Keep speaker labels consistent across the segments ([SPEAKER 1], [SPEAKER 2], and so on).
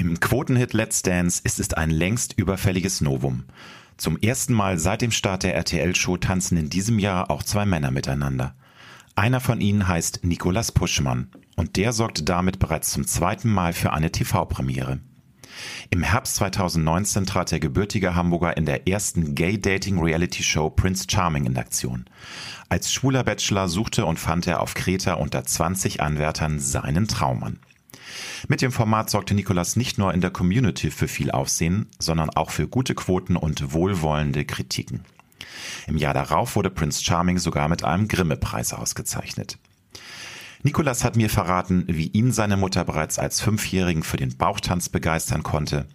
[SPEAKER 1] Im Quotenhit Let's Dance ist es ein längst überfälliges Novum. Zum ersten Mal seit dem Start der RTL-Show tanzen in diesem Jahr auch zwei Männer miteinander. Einer von ihnen heißt Nikolas Puschmann und der sorgte damit bereits zum zweiten Mal für eine TV-Premiere. Im Herbst 2019 trat der gebürtige Hamburger in der ersten Gay-Dating-Reality-Show Prince Charming in Aktion. Als schwuler Bachelor suchte und fand er auf Kreta unter 20 Anwärtern seinen Traummann. Mit dem Format sorgte Nikolas nicht nur in der Community für viel Aufsehen, sondern auch für gute Quoten und wohlwollende Kritiken. Im Jahr darauf wurde Prince Charming sogar mit einem Grimme-Preis ausgezeichnet. Nikolas hat mir verraten, wie ihn seine Mutter bereits als Fünfjährigen für den Bauchtanz begeistern konnte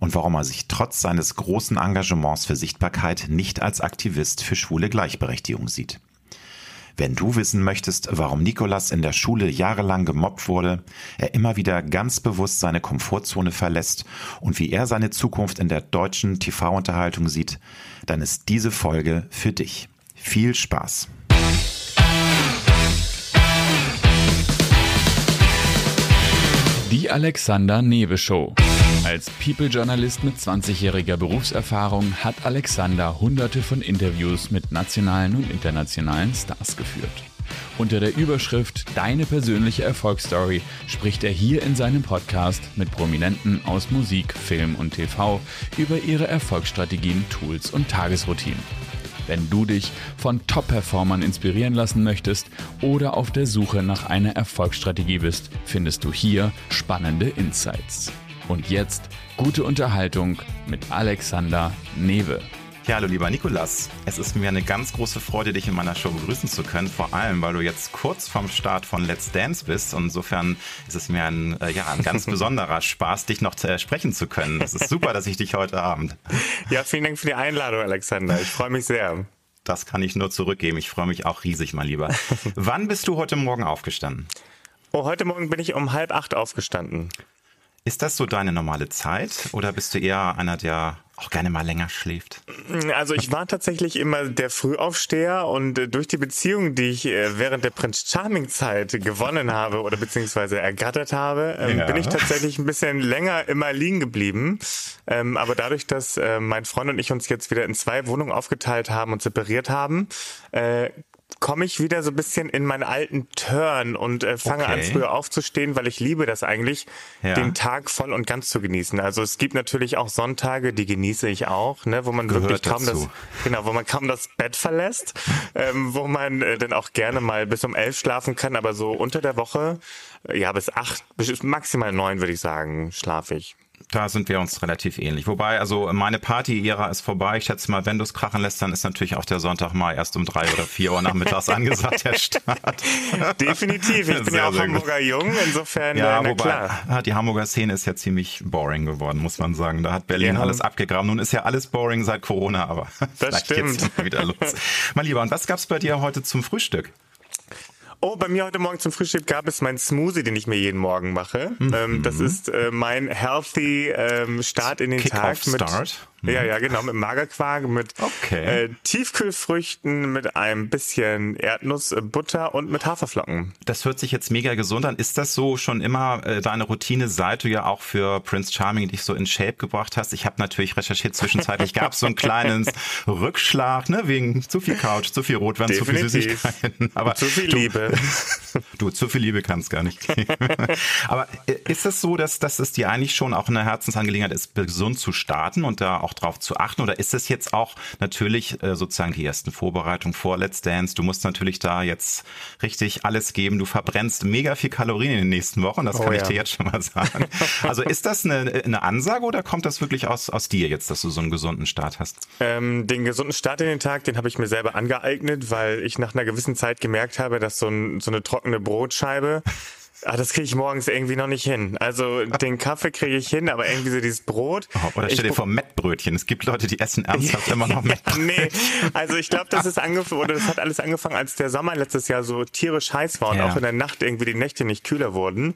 [SPEAKER 1] und warum er sich trotz seines großen Engagements für Sichtbarkeit nicht als Aktivist für schwule Gleichberechtigung sieht. Wenn du wissen möchtest, warum Nikolas in der Schule jahrelang gemobbt wurde, er immer wieder ganz bewusst seine Komfortzone verlässt und wie er seine Zukunft in der deutschen TV-Unterhaltung sieht, dann ist diese Folge für dich. Viel Spaß!
[SPEAKER 2] Die Alexander Newe Show. Als People-Journalist mit 20-jähriger Berufserfahrung hat Alexander hunderte von Interviews mit nationalen und internationalen Stars geführt. Unter der Überschrift Deine persönliche Erfolgsstory spricht er hier in seinem Podcast mit Prominenten aus Musik, Film und TV über ihre Erfolgsstrategien, Tools und Tagesroutinen. Wenn du dich von Top-Performern inspirieren lassen möchtest oder auf der Suche nach einer Erfolgsstrategie bist, findest du hier spannende Insights. Und jetzt gute Unterhaltung mit Alexander Newe.
[SPEAKER 1] Ja, hallo lieber Nikolas. Es ist mir eine ganz große Freude, dich in meiner Show begrüßen zu können. Vor allem, weil du jetzt kurz vorm Start von Let's Dance bist. Und insofern ist es mir ein, äh, ja, ein ganz besonderer Spaß, dich noch äh, sprechen zu können. Es ist super, dass ich dich heute Abend.
[SPEAKER 3] Ja, vielen Dank für die Einladung, Alexander. Ich freue mich sehr.
[SPEAKER 1] Das kann ich nur zurückgeben. Ich freue mich auch riesig, mein Lieber. Wann bist du heute Morgen aufgestanden?
[SPEAKER 3] Oh, heute Morgen bin ich um halb acht aufgestanden.
[SPEAKER 1] Ist das so deine normale Zeit oder bist du eher einer, der auch gerne mal länger schläft?
[SPEAKER 3] Also ich war tatsächlich immer der Frühaufsteher und äh, durch die Beziehung, die ich äh, während der Prince Charming Zeit gewonnen habe oder beziehungsweise ergattert habe, ähm, ja. bin ich tatsächlich ein bisschen länger immer liegen geblieben. Ähm, aber dadurch, dass äh, mein Freund und ich uns jetzt wieder in zwei Wohnungen aufgeteilt haben und separiert haben, komme ich wieder so ein bisschen in meinen alten Turn und äh, fange okay. an, früher aufzustehen, weil ich liebe das eigentlich, ja. den Tag voll und ganz zu genießen. Also es gibt natürlich auch Sonntage, die genieße ich auch, ne, wo man Gehört wirklich kaum dazu. das, genau, wo man kaum das Bett verlässt, ähm, wo man äh, dann auch gerne mal bis um elf schlafen kann, aber so unter der Woche, äh, ja, bis acht, bis maximal neun würde ich sagen, schlafe ich.
[SPEAKER 1] Da sind wir uns relativ ähnlich. Wobei, also meine Party-Ära ist vorbei. Ich schätze mal, wenn du es krachen lässt, dann ist natürlich auch der Sonntag mal erst um drei oder vier Uhr nachmittags angesagt, der Start.
[SPEAKER 3] Definitiv. Ich bin sehr, ja auch Hamburger gut. Jung, insofern, ja, na wobei,
[SPEAKER 1] klar. Die Hamburger Szene ist ja ziemlich boring geworden, muss man sagen. Da hat Berlin ja. alles abgegraben. Nun ist ja alles boring seit Corona, aber das vielleicht stimmt. geht's wieder los. Mein Lieber, und was gab's bei dir heute zum Frühstück?
[SPEAKER 3] Oh, bei mir heute Morgen zum Frühstück gab es meinen Smoothie, den ich mir jeden Morgen mache. Mhm. Ähm, das ist äh, mein healthy ähm, Start in den
[SPEAKER 1] Kick
[SPEAKER 3] Tag.
[SPEAKER 1] Mit, Start.
[SPEAKER 3] Ja, ja, genau, mit Magerquark, mit okay. äh, Tiefkühlfrüchten, mit ein bisschen Erdnussbutter und mit Haferflocken.
[SPEAKER 1] Das hört sich jetzt mega gesund an. Ist das so schon immer äh, deine Routine, seit du ja auch für Prince Charming dich so in Shape gebracht hast? Ich habe natürlich recherchiert, zwischenzeitlich gab es so einen kleinen Rückschlag, ne, wegen zu viel Couch, zu viel Rotwein, zu viel Süßigkeiten.
[SPEAKER 3] Aber zu viel du, Liebe.
[SPEAKER 1] Du, zu viel Liebe kann es gar nicht geben. Aber äh, ist es so, dass, dass es dir eigentlich schon auch eine Herzensangelegenheit ist, gesund zu starten und da auch drauf zu achten? Oder ist es jetzt auch natürlich äh, sozusagen die ersten Vorbereitungen vor Let's Dance? Du musst natürlich da jetzt richtig alles geben. Du verbrennst mega viel Kalorien in den nächsten Wochen, das oh, kann ja. ich dir jetzt schon mal sagen. Also ist das eine, eine Ansage oder kommt das wirklich aus, aus dir jetzt, dass du so einen gesunden Start hast?
[SPEAKER 3] Ähm, den gesunden Start in den Tag, den habe ich mir selber angeeignet, weil ich nach einer gewissen Zeit gemerkt habe, dass so, ein, so eine trockene Brotscheibe Ah, das kriege ich morgens irgendwie noch nicht hin. Also den Kaffee kriege ich hin, aber irgendwie so dieses Brot.
[SPEAKER 1] Oh, oder stell dir vor, Mettbrötchen. Es gibt Leute, die essen ernsthaft immer noch Mettbrötchen.
[SPEAKER 3] nee, also ich glaube, das ist angefangen, oder das hat alles angefangen, als der Sommer letztes Jahr so tierisch heiß war und ja. auch in der Nacht irgendwie die Nächte nicht kühler wurden.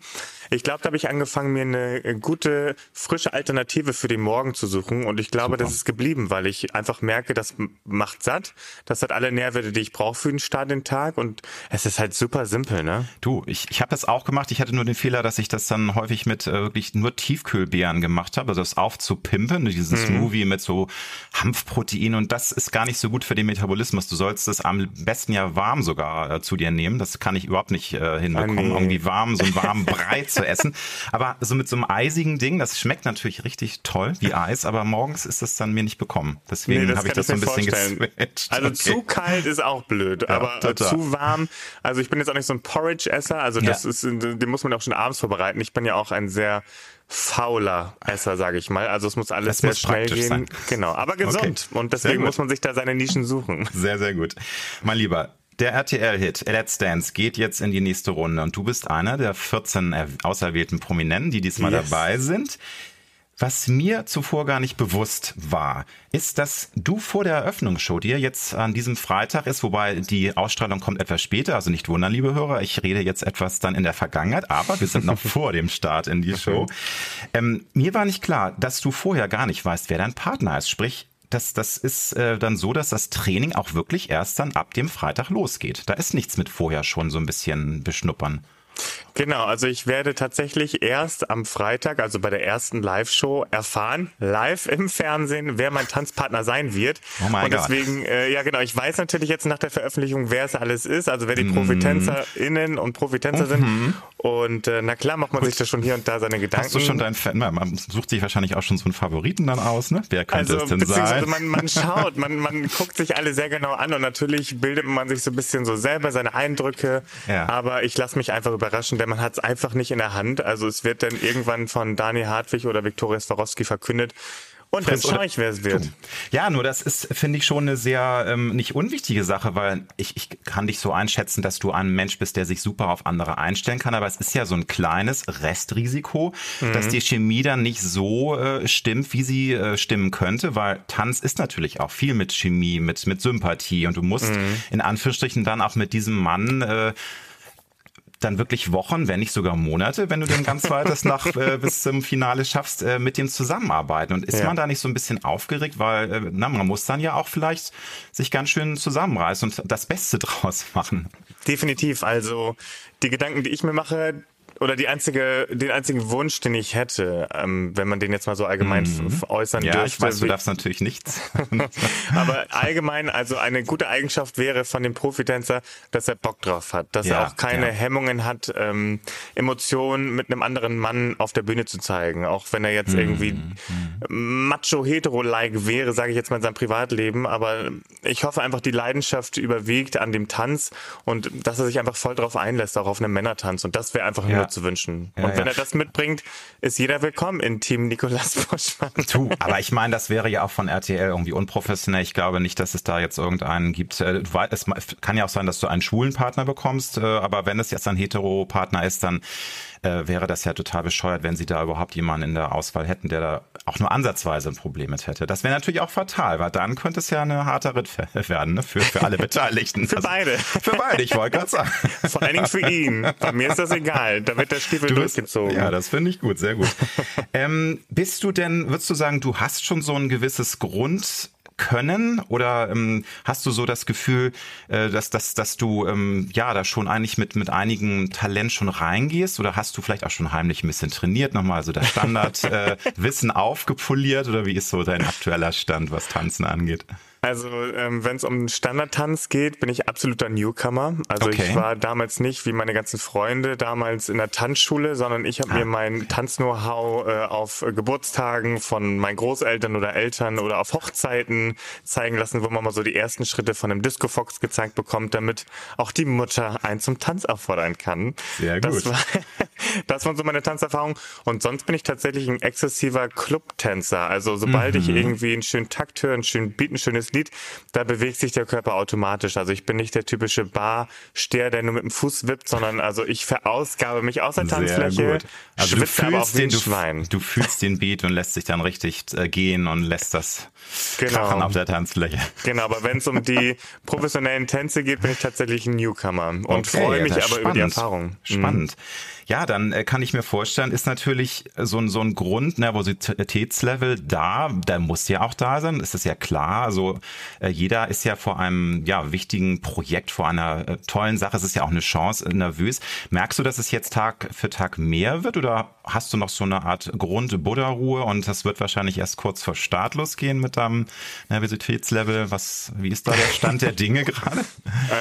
[SPEAKER 3] Ich glaube, da habe ich angefangen, mir eine äh, gute, frische Alternative für den Morgen zu suchen. Und ich glaube, Super. das ist geblieben, weil ich einfach merke, das macht satt. Das hat alle Nährwerte, die ich brauche für den Start den Tag. Und es ist halt super simpel, ne?
[SPEAKER 1] Du, ich, ich habe das auch gemacht. Ich hatte nur den Fehler, dass ich das dann häufig mit äh, wirklich nur Tiefkühlbeeren gemacht habe. Also das aufzupimpen, dieses mhm. Smoothie mit so Hanfprotein. Und das ist gar nicht so gut für den Metabolismus. Du sollst es am besten ja warm sogar äh, zu dir nehmen. Das kann ich überhaupt nicht äh, hinbekommen, ah, nee. irgendwie warm, so einen warmen Brei zu essen. Aber so mit so einem eisigen Ding, das schmeckt natürlich richtig toll wie Eis, aber morgens ist das dann mir nicht bekommen. Deswegen nee, habe ich das so ein bisschen geswitcht.
[SPEAKER 3] Also okay. zu kalt ist auch blöd, ja, aber total. zu warm. Also ich bin jetzt auch nicht so ein Porridge-Esser, also das ja. ist, den muss man auch schon abends vorbereiten. Ich bin ja auch ein sehr fauler Esser, sage ich mal. Also es muss alles das sehr muss schnell gehen. Sein. Genau, aber gesund. Okay. Und deswegen muss man sich da seine Nischen suchen.
[SPEAKER 1] Sehr, sehr gut. Mein Lieber, der RTL-Hit Let's Dance geht jetzt in die nächste Runde und du bist einer der 14 auserwählten Prominenten, die diesmal yes. dabei sind. Was mir zuvor gar nicht bewusst war, ist, dass du vor der Eröffnungsshow, die ja jetzt an diesem Freitag ist, wobei die Ausstrahlung kommt etwas später, also nicht wundern, liebe Hörer, ich rede jetzt etwas dann in der Vergangenheit, aber wir sind noch vor dem Start in die Show. Ähm, mir war nicht klar, dass du vorher gar nicht weißt, wer dein Partner ist. Sprich, das, das ist äh, dann so, dass das Training auch wirklich erst dann ab dem Freitag losgeht. Da ist nichts mit vorher schon so ein bisschen beschnuppern.
[SPEAKER 3] Genau, also ich werde tatsächlich erst am Freitag, also bei der ersten Live-Show, erfahren, live im Fernsehen, wer mein Tanzpartner sein wird. Oh mein und deswegen, äh, ja genau, ich weiß natürlich jetzt nach der Veröffentlichung, wer es alles ist, also wer die mm. ProfitänzerInnen und Profitänzer mm sind. Mhm. Und äh, na klar macht man Gut. sich da schon hier und da seine Gedanken.
[SPEAKER 1] Hast du schon deinen Fan? Man sucht sich wahrscheinlich auch schon so einen Favoriten dann aus, ne? Wer könnte also, es denn sein?
[SPEAKER 3] Man, man schaut, man, man guckt sich alle sehr genau an und natürlich bildet man sich so ein bisschen so selber seine Eindrücke. Ja. Aber ich lasse mich einfach überraschen, denn man hat es einfach nicht in der Hand. Also es wird dann irgendwann von Dani Hartwig oder Viktoria Swarovski verkündet, und dann schaue ich, wer es wird.
[SPEAKER 1] Ja, nur das ist, finde ich, schon eine sehr ähm, nicht unwichtige Sache, weil ich, ich kann dich so einschätzen, dass du ein Mensch bist, der sich super auf andere einstellen kann. Aber es ist ja so ein kleines Restrisiko, mhm. dass die Chemie dann nicht so äh, stimmt, wie sie äh, stimmen könnte, weil Tanz ist natürlich auch viel mit Chemie, mit, mit Sympathie. Und du musst mhm. in Anführungsstrichen dann auch mit diesem Mann äh, dann wirklich Wochen, wenn nicht sogar Monate, wenn du den ganz weites nach äh, bis zum Finale schaffst, äh, mit dem zusammenarbeiten. Und ist ja. man da nicht so ein bisschen aufgeregt, weil äh, na, man muss dann ja auch vielleicht sich ganz schön zusammenreißen und das Beste draus machen.
[SPEAKER 3] Definitiv. Also die Gedanken, die ich mir mache, oder die einzige, den einzigen Wunsch, den ich hätte, ähm, wenn man den jetzt mal so allgemein mhm. äußern ja, dürfte.
[SPEAKER 1] Ja, ich weiß, du darfst natürlich nichts.
[SPEAKER 3] aber allgemein, also eine gute Eigenschaft wäre von dem Profitänzer, dass er Bock drauf hat, dass ja, er auch keine ja. Hemmungen hat, ähm, Emotionen mit einem anderen Mann auf der Bühne zu zeigen, auch wenn er jetzt mhm. irgendwie mhm. macho-hetero-like wäre, sage ich jetzt mal in seinem Privatleben, aber ich hoffe einfach, die Leidenschaft überwiegt an dem Tanz und dass er sich einfach voll drauf einlässt, auch auf einem Männertanz und das wäre einfach nur zu wünschen. Ja, und wenn ja. er das mitbringt, ist jeder willkommen in Team Nikolas Buschmann.
[SPEAKER 1] Tu, aber ich meine, das wäre ja auch von RTL irgendwie unprofessionell. Ich glaube nicht, dass es da jetzt irgendeinen gibt. Äh, es kann ja auch sein, dass du einen schwulen Partner bekommst, äh, aber wenn es jetzt ein hetero-Partner ist, dann äh, wäre das ja total bescheuert, wenn sie da überhaupt jemanden in der Auswahl hätten, der da auch nur ansatzweise ein Problem mit hätte. Das wäre natürlich auch fatal, weil dann könnte es ja eine harte Ritt werden ne? für, für alle Beteiligten.
[SPEAKER 3] für also, beide.
[SPEAKER 1] Für beide, ich wollte gerade sagen.
[SPEAKER 3] Vor allen Dingen für ihn. Bei mir ist das egal. Da wird der Stiefel du durchgezogen.
[SPEAKER 1] ja, das finde ich gut, sehr gut. ähm, bist du denn, würdest du sagen, du hast schon so ein gewisses Grund können? Oder ähm, hast du so das Gefühl, äh, dass, dass, dass du ähm, ja da schon eigentlich mit, mit einigen Talent schon reingehst? Oder hast du vielleicht auch schon heimlich ein bisschen trainiert, nochmal so das Standardwissen äh, aufgepoliert? Oder wie ist so dein aktueller Stand, was Tanzen angeht?
[SPEAKER 3] Also ähm, wenn es um Standardtanz geht, bin ich absoluter Newcomer. Also okay. ich war damals nicht wie meine ganzen Freunde damals in der Tanzschule, sondern ich habe ah. mir mein Tanz-Know-how äh, auf Geburtstagen von meinen Großeltern oder Eltern oder auf Hochzeiten zeigen lassen, wo man mal so die ersten Schritte von einem Disco Fox gezeigt bekommt, damit auch die Mutter einen zum Tanz auffordern kann.
[SPEAKER 1] Sehr gut.
[SPEAKER 3] Das war, das war so meine Tanzerfahrung. Und sonst bin ich tatsächlich ein exzessiver Clubtänzer. Also sobald mhm. ich irgendwie einen schönen Takt höre, einen schönen Beat, ein schönes Lied, da bewegt sich der Körper automatisch. Also ich bin nicht der typische Barsteher, der nur mit dem Fuß wippt, sondern also ich verausgabe mich aus der Tanzfläche.
[SPEAKER 1] Also du fühlst, den, du, du, fühlst den Beat und lässt sich dann richtig äh, gehen und lässt das genau. krachen auf der Tanzfläche.
[SPEAKER 3] Genau, aber wenn es um die professionellen Tänze geht, bin ich tatsächlich ein Newcomer und okay, freue mich aber spannend. über die Erfahrung.
[SPEAKER 1] Spannend. Mhm. Ja, dann äh, kann ich mir vorstellen, ist natürlich so ein, so ein Grundnervositätslevel da, der muss ja auch da sein, ist das ja klar. Also äh, jeder ist ja vor einem ja, wichtigen Projekt, vor einer äh, tollen Sache, es ist ja auch eine Chance, äh, nervös. Merkst du, dass es jetzt Tag für Tag mehr wird oder hast du noch so eine Art Grund-Buddha-Ruhe und das wird wahrscheinlich erst kurz vor Start losgehen mit deinem Nervositätslevel? Was, wie ist da der Stand der Dinge gerade?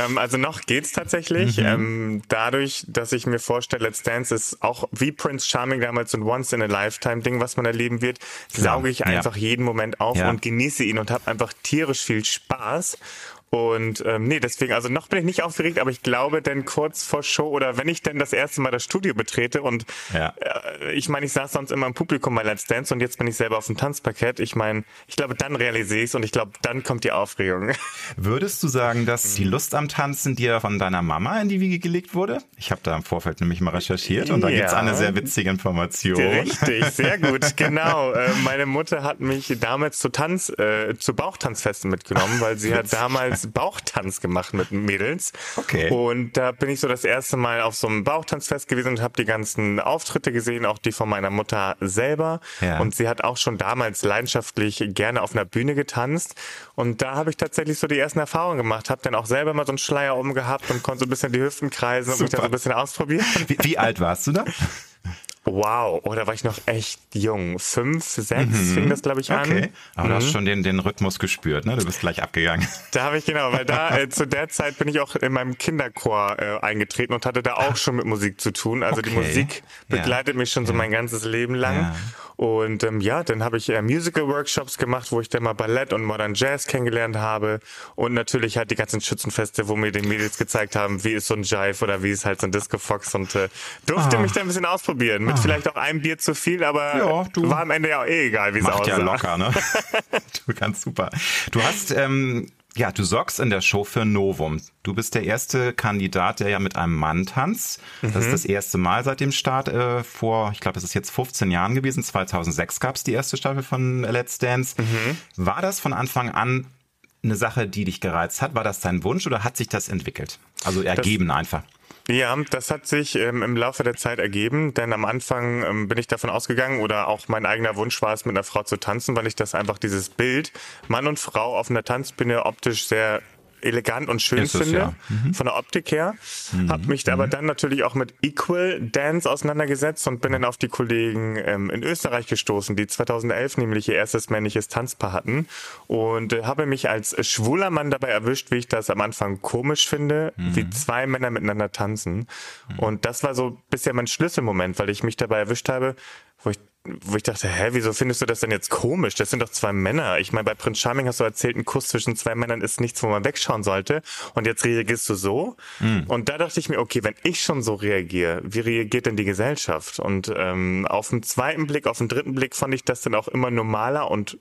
[SPEAKER 3] Ähm, also noch geht's tatsächlich. Mhm. Ähm, dadurch, dass ich mir vorstelle, Let's Dance ist auch wie Prince Charming damals so ein Once-in-a-Lifetime-Ding, was man erleben wird, sauge ich einfach ja. jeden Moment auf und genieße ihn und habe einfach tierisch viel Spaß. Und ähm, nee, deswegen, also noch bin ich nicht aufgeregt, aber ich glaube, denn kurz vor Show oder wenn ich denn das erste Mal das Studio betrete und ja. äh, ich meine, ich saß sonst immer im Publikum bei Let's Dance und jetzt bin ich selber auf dem Tanzparkett. Ich meine, ich glaube, dann realisiere ich es und ich glaube, dann kommt die Aufregung.
[SPEAKER 1] Würdest du sagen, dass die Lust am Tanzen dir von deiner Mama in die Wiege gelegt wurde? Ich habe da im Vorfeld nämlich mal recherchiert und da ja. gibt's eine sehr witzige Information.
[SPEAKER 3] Richtig, sehr gut, genau. Äh, meine Mutter hat mich damals zu Tanz, äh, zu Bauchtanzfesten mitgenommen, weil sie hat damals damals Bauchtanz gemacht mit Mädels. Okay. Und da bin ich so das erste Mal auf so einem Bauchtanzfest gewesen und habe die ganzen Auftritte gesehen, auch die von meiner Mutter selber. Ja. Und sie hat auch schon damals leidenschaftlich gerne auf einer Bühne getanzt. Und da habe ich tatsächlich so die ersten Erfahrungen gemacht. Habe dann auch selber mal so einen Schleier umgehabt und konnte so ein bisschen die Hüften kreisen und mich da so ein bisschen ausprobieren.
[SPEAKER 1] Wie, wie alt warst du da?
[SPEAKER 3] Wow, oh, da war ich noch echt jung. Fünf, sechs mhm. fing das, glaube ich, an. Okay,
[SPEAKER 1] aber mhm. du hast mhm. schon den, den Rhythmus gespürt, ne? Du bist gleich abgegangen.
[SPEAKER 3] Da habe ich genau, weil da äh, zu der Zeit bin ich auch in meinem Kinderchor äh, eingetreten und hatte da auch schon mit Musik zu tun. Also okay. die Musik begleitet ja. mich schon so mein ganzes Leben lang. Ja. Und ähm, ja, dann habe ich äh, Musical-Workshops gemacht, wo ich dann mal Ballett und Modern Jazz kennengelernt habe. Und natürlich halt die ganzen Schützenfeste, wo mir die Mädels gezeigt haben, wie ist so ein Jive oder wie ist halt so ein Disco Fox. Und äh, durfte ah. mich da ein bisschen ausprobieren. Mit vielleicht auch einem Bier zu viel, aber ja, du war am Ende ja auch eh egal, wie es aussah.
[SPEAKER 1] ja locker, ne? du kannst super. Du hast ähm, ja, du sorgst in der Show für Novum. Du bist der erste Kandidat, der ja mit einem Mann tanzt. Das mhm. ist das erste Mal seit dem Start äh, vor, ich glaube, das ist jetzt 15 Jahren gewesen. 2006 gab es die erste Staffel von Let's Dance. Mhm. War das von Anfang an eine Sache, die dich gereizt hat? War das dein Wunsch oder hat sich das entwickelt? Also ergeben das, einfach.
[SPEAKER 3] Ja, das hat sich ähm, im Laufe der Zeit ergeben, denn am Anfang ähm, bin ich davon ausgegangen oder auch mein eigener Wunsch war es, mit einer Frau zu tanzen, weil ich das einfach dieses Bild Mann und Frau auf einer Tanzbühne optisch sehr elegant und schön finde, ja. mhm. von der Optik her. Mhm. Habe mich mhm. aber dann natürlich auch mit Equal Dance auseinandergesetzt und bin dann auf die Kollegen ähm, in Österreich gestoßen, die 2011 nämlich ihr erstes männliches Tanzpaar hatten und äh, habe mich als schwuler Mann dabei erwischt, wie ich das am Anfang komisch finde, mhm. wie zwei Männer miteinander tanzen. Und das war so bisher mein Schlüsselmoment, weil ich mich dabei erwischt habe, wo ich wo ich dachte, hä, wieso findest du das denn jetzt komisch? Das sind doch zwei Männer. Ich meine, bei Prince Charming hast du erzählt, ein Kuss zwischen zwei Männern ist nichts, wo man wegschauen sollte. Und jetzt reagierst du so. Mhm. Und da dachte ich mir, okay, wenn ich schon so reagiere, wie reagiert denn die Gesellschaft? Und ähm, auf den zweiten Blick, auf den dritten Blick fand ich das dann auch immer normaler und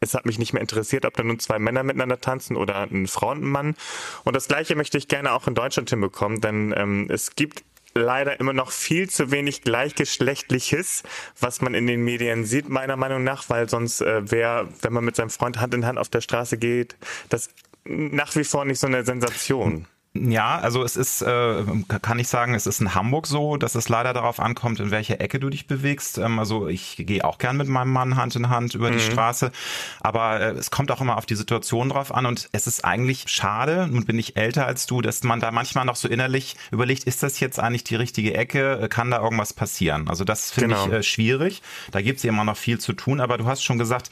[SPEAKER 3] es hat mich nicht mehr interessiert, ob da nun zwei Männer miteinander tanzen oder ein Frau und ein Mann. Und das Gleiche möchte ich gerne auch in Deutschland hinbekommen, denn ähm, es gibt leider immer noch viel zu wenig Gleichgeschlechtliches, was man in den Medien sieht, meiner Meinung nach, weil sonst äh, wäre, wenn man mit seinem Freund Hand in Hand auf der Straße geht, das nach wie vor nicht so eine Sensation.
[SPEAKER 1] Ja, also es ist, äh, kann ich sagen, es ist in Hamburg so, dass es leider darauf ankommt, in welche Ecke du dich bewegst. Ähm, also ich gehe auch gern mit meinem Mann Hand in Hand über mhm. die Straße, aber äh, es kommt auch immer auf die Situation drauf an und es ist eigentlich schade, nun bin ich älter als du, dass man da manchmal noch so innerlich überlegt, ist das jetzt eigentlich die richtige Ecke, kann da irgendwas passieren? Also das finde genau. ich äh, schwierig, da gibt es immer noch viel zu tun, aber du hast schon gesagt,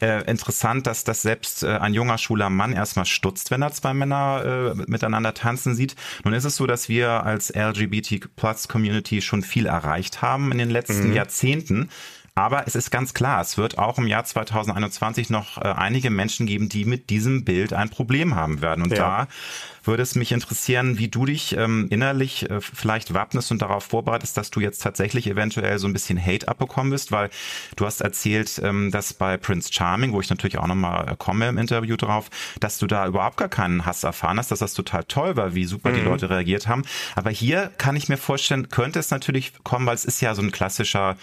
[SPEAKER 1] äh, interessant, dass das selbst äh, ein junger schwuler Mann erstmal stutzt, wenn er zwei Männer äh, miteinander tanzen sieht. Nun ist es so, dass wir als LGBT Plus Community schon viel erreicht haben in den letzten mhm. Jahrzehnten. Aber es ist ganz klar, es wird auch im Jahr 2021 noch äh, einige Menschen geben, die mit diesem Bild ein Problem haben werden. Und ja. da würde es mich interessieren, wie du dich ähm, innerlich äh, vielleicht wappnest und darauf vorbereitest, dass du jetzt tatsächlich eventuell so ein bisschen Hate abbekommen bist, weil du hast erzählt, ähm, dass bei Prince Charming, wo ich natürlich auch nochmal äh, komme im Interview drauf, dass du da überhaupt gar keinen Hass erfahren hast, dass das total toll war, wie super mhm. die Leute reagiert haben. Aber hier kann ich mir vorstellen, könnte es natürlich kommen, weil es ist ja so ein klassischer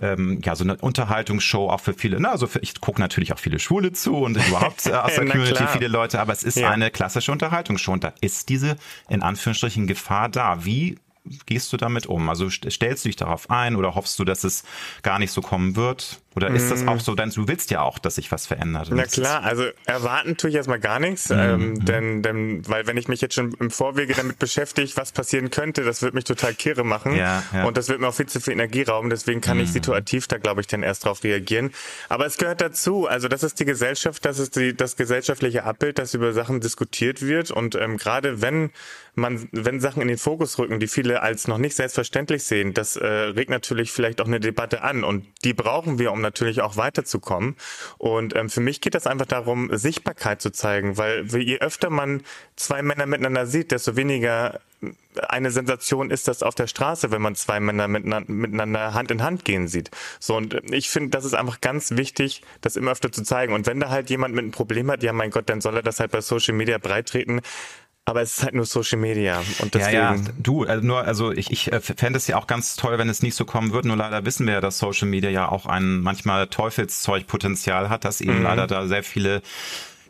[SPEAKER 1] ähm, ja, so eine Unterhaltungsshow auch für viele, na, also für, ich gucke natürlich auch viele Schwule zu und überhaupt äh, aus der Community viele Leute, aber es ist ja. eine klassische Unterhaltungsshow und da ist diese, in Anführungsstrichen, Gefahr da. Wie gehst du damit um? Also stellst du dich darauf ein oder hoffst du, dass es gar nicht so kommen wird? Oder ist das auch mhm. so, denn du willst ja auch, dass sich was verändert?
[SPEAKER 3] Na klar, also erwarten tue ich erstmal gar nichts, mhm. ähm, denn, denn, weil wenn ich mich jetzt schon im Vorwege damit beschäftige, was passieren könnte, das wird mich total kirre machen ja, ja. und das wird mir auch viel zu viel Energie rauben, deswegen kann mhm. ich situativ da, glaube ich, dann erst drauf reagieren. Aber es gehört dazu, also das ist die Gesellschaft, das ist die, das gesellschaftliche Abbild, dass über Sachen diskutiert wird und ähm, gerade wenn man, wenn Sachen in den Fokus rücken, die viele als noch nicht selbstverständlich sehen, das äh, regt natürlich vielleicht auch eine Debatte an und die brauchen wir, um natürlich auch weiterzukommen. Und ähm, für mich geht das einfach darum, Sichtbarkeit zu zeigen, weil je öfter man zwei Männer miteinander sieht, desto weniger eine Sensation ist das auf der Straße, wenn man zwei Männer miteinander Hand in Hand gehen sieht. So und ich finde, das ist einfach ganz wichtig, das immer öfter zu zeigen. Und wenn da halt jemand mit einem Problem hat, ja mein Gott, dann soll er das halt bei Social Media breitreten. Aber es ist halt nur Social Media und deswegen. Ja, ja,
[SPEAKER 1] du, also nur, also ich, ich äh, fände es ja auch ganz toll, wenn es nicht so kommen würde. Nur leider wissen wir ja, dass Social Media ja auch ein manchmal Teufelszeugpotenzial hat, dass eben mhm. leider da sehr viele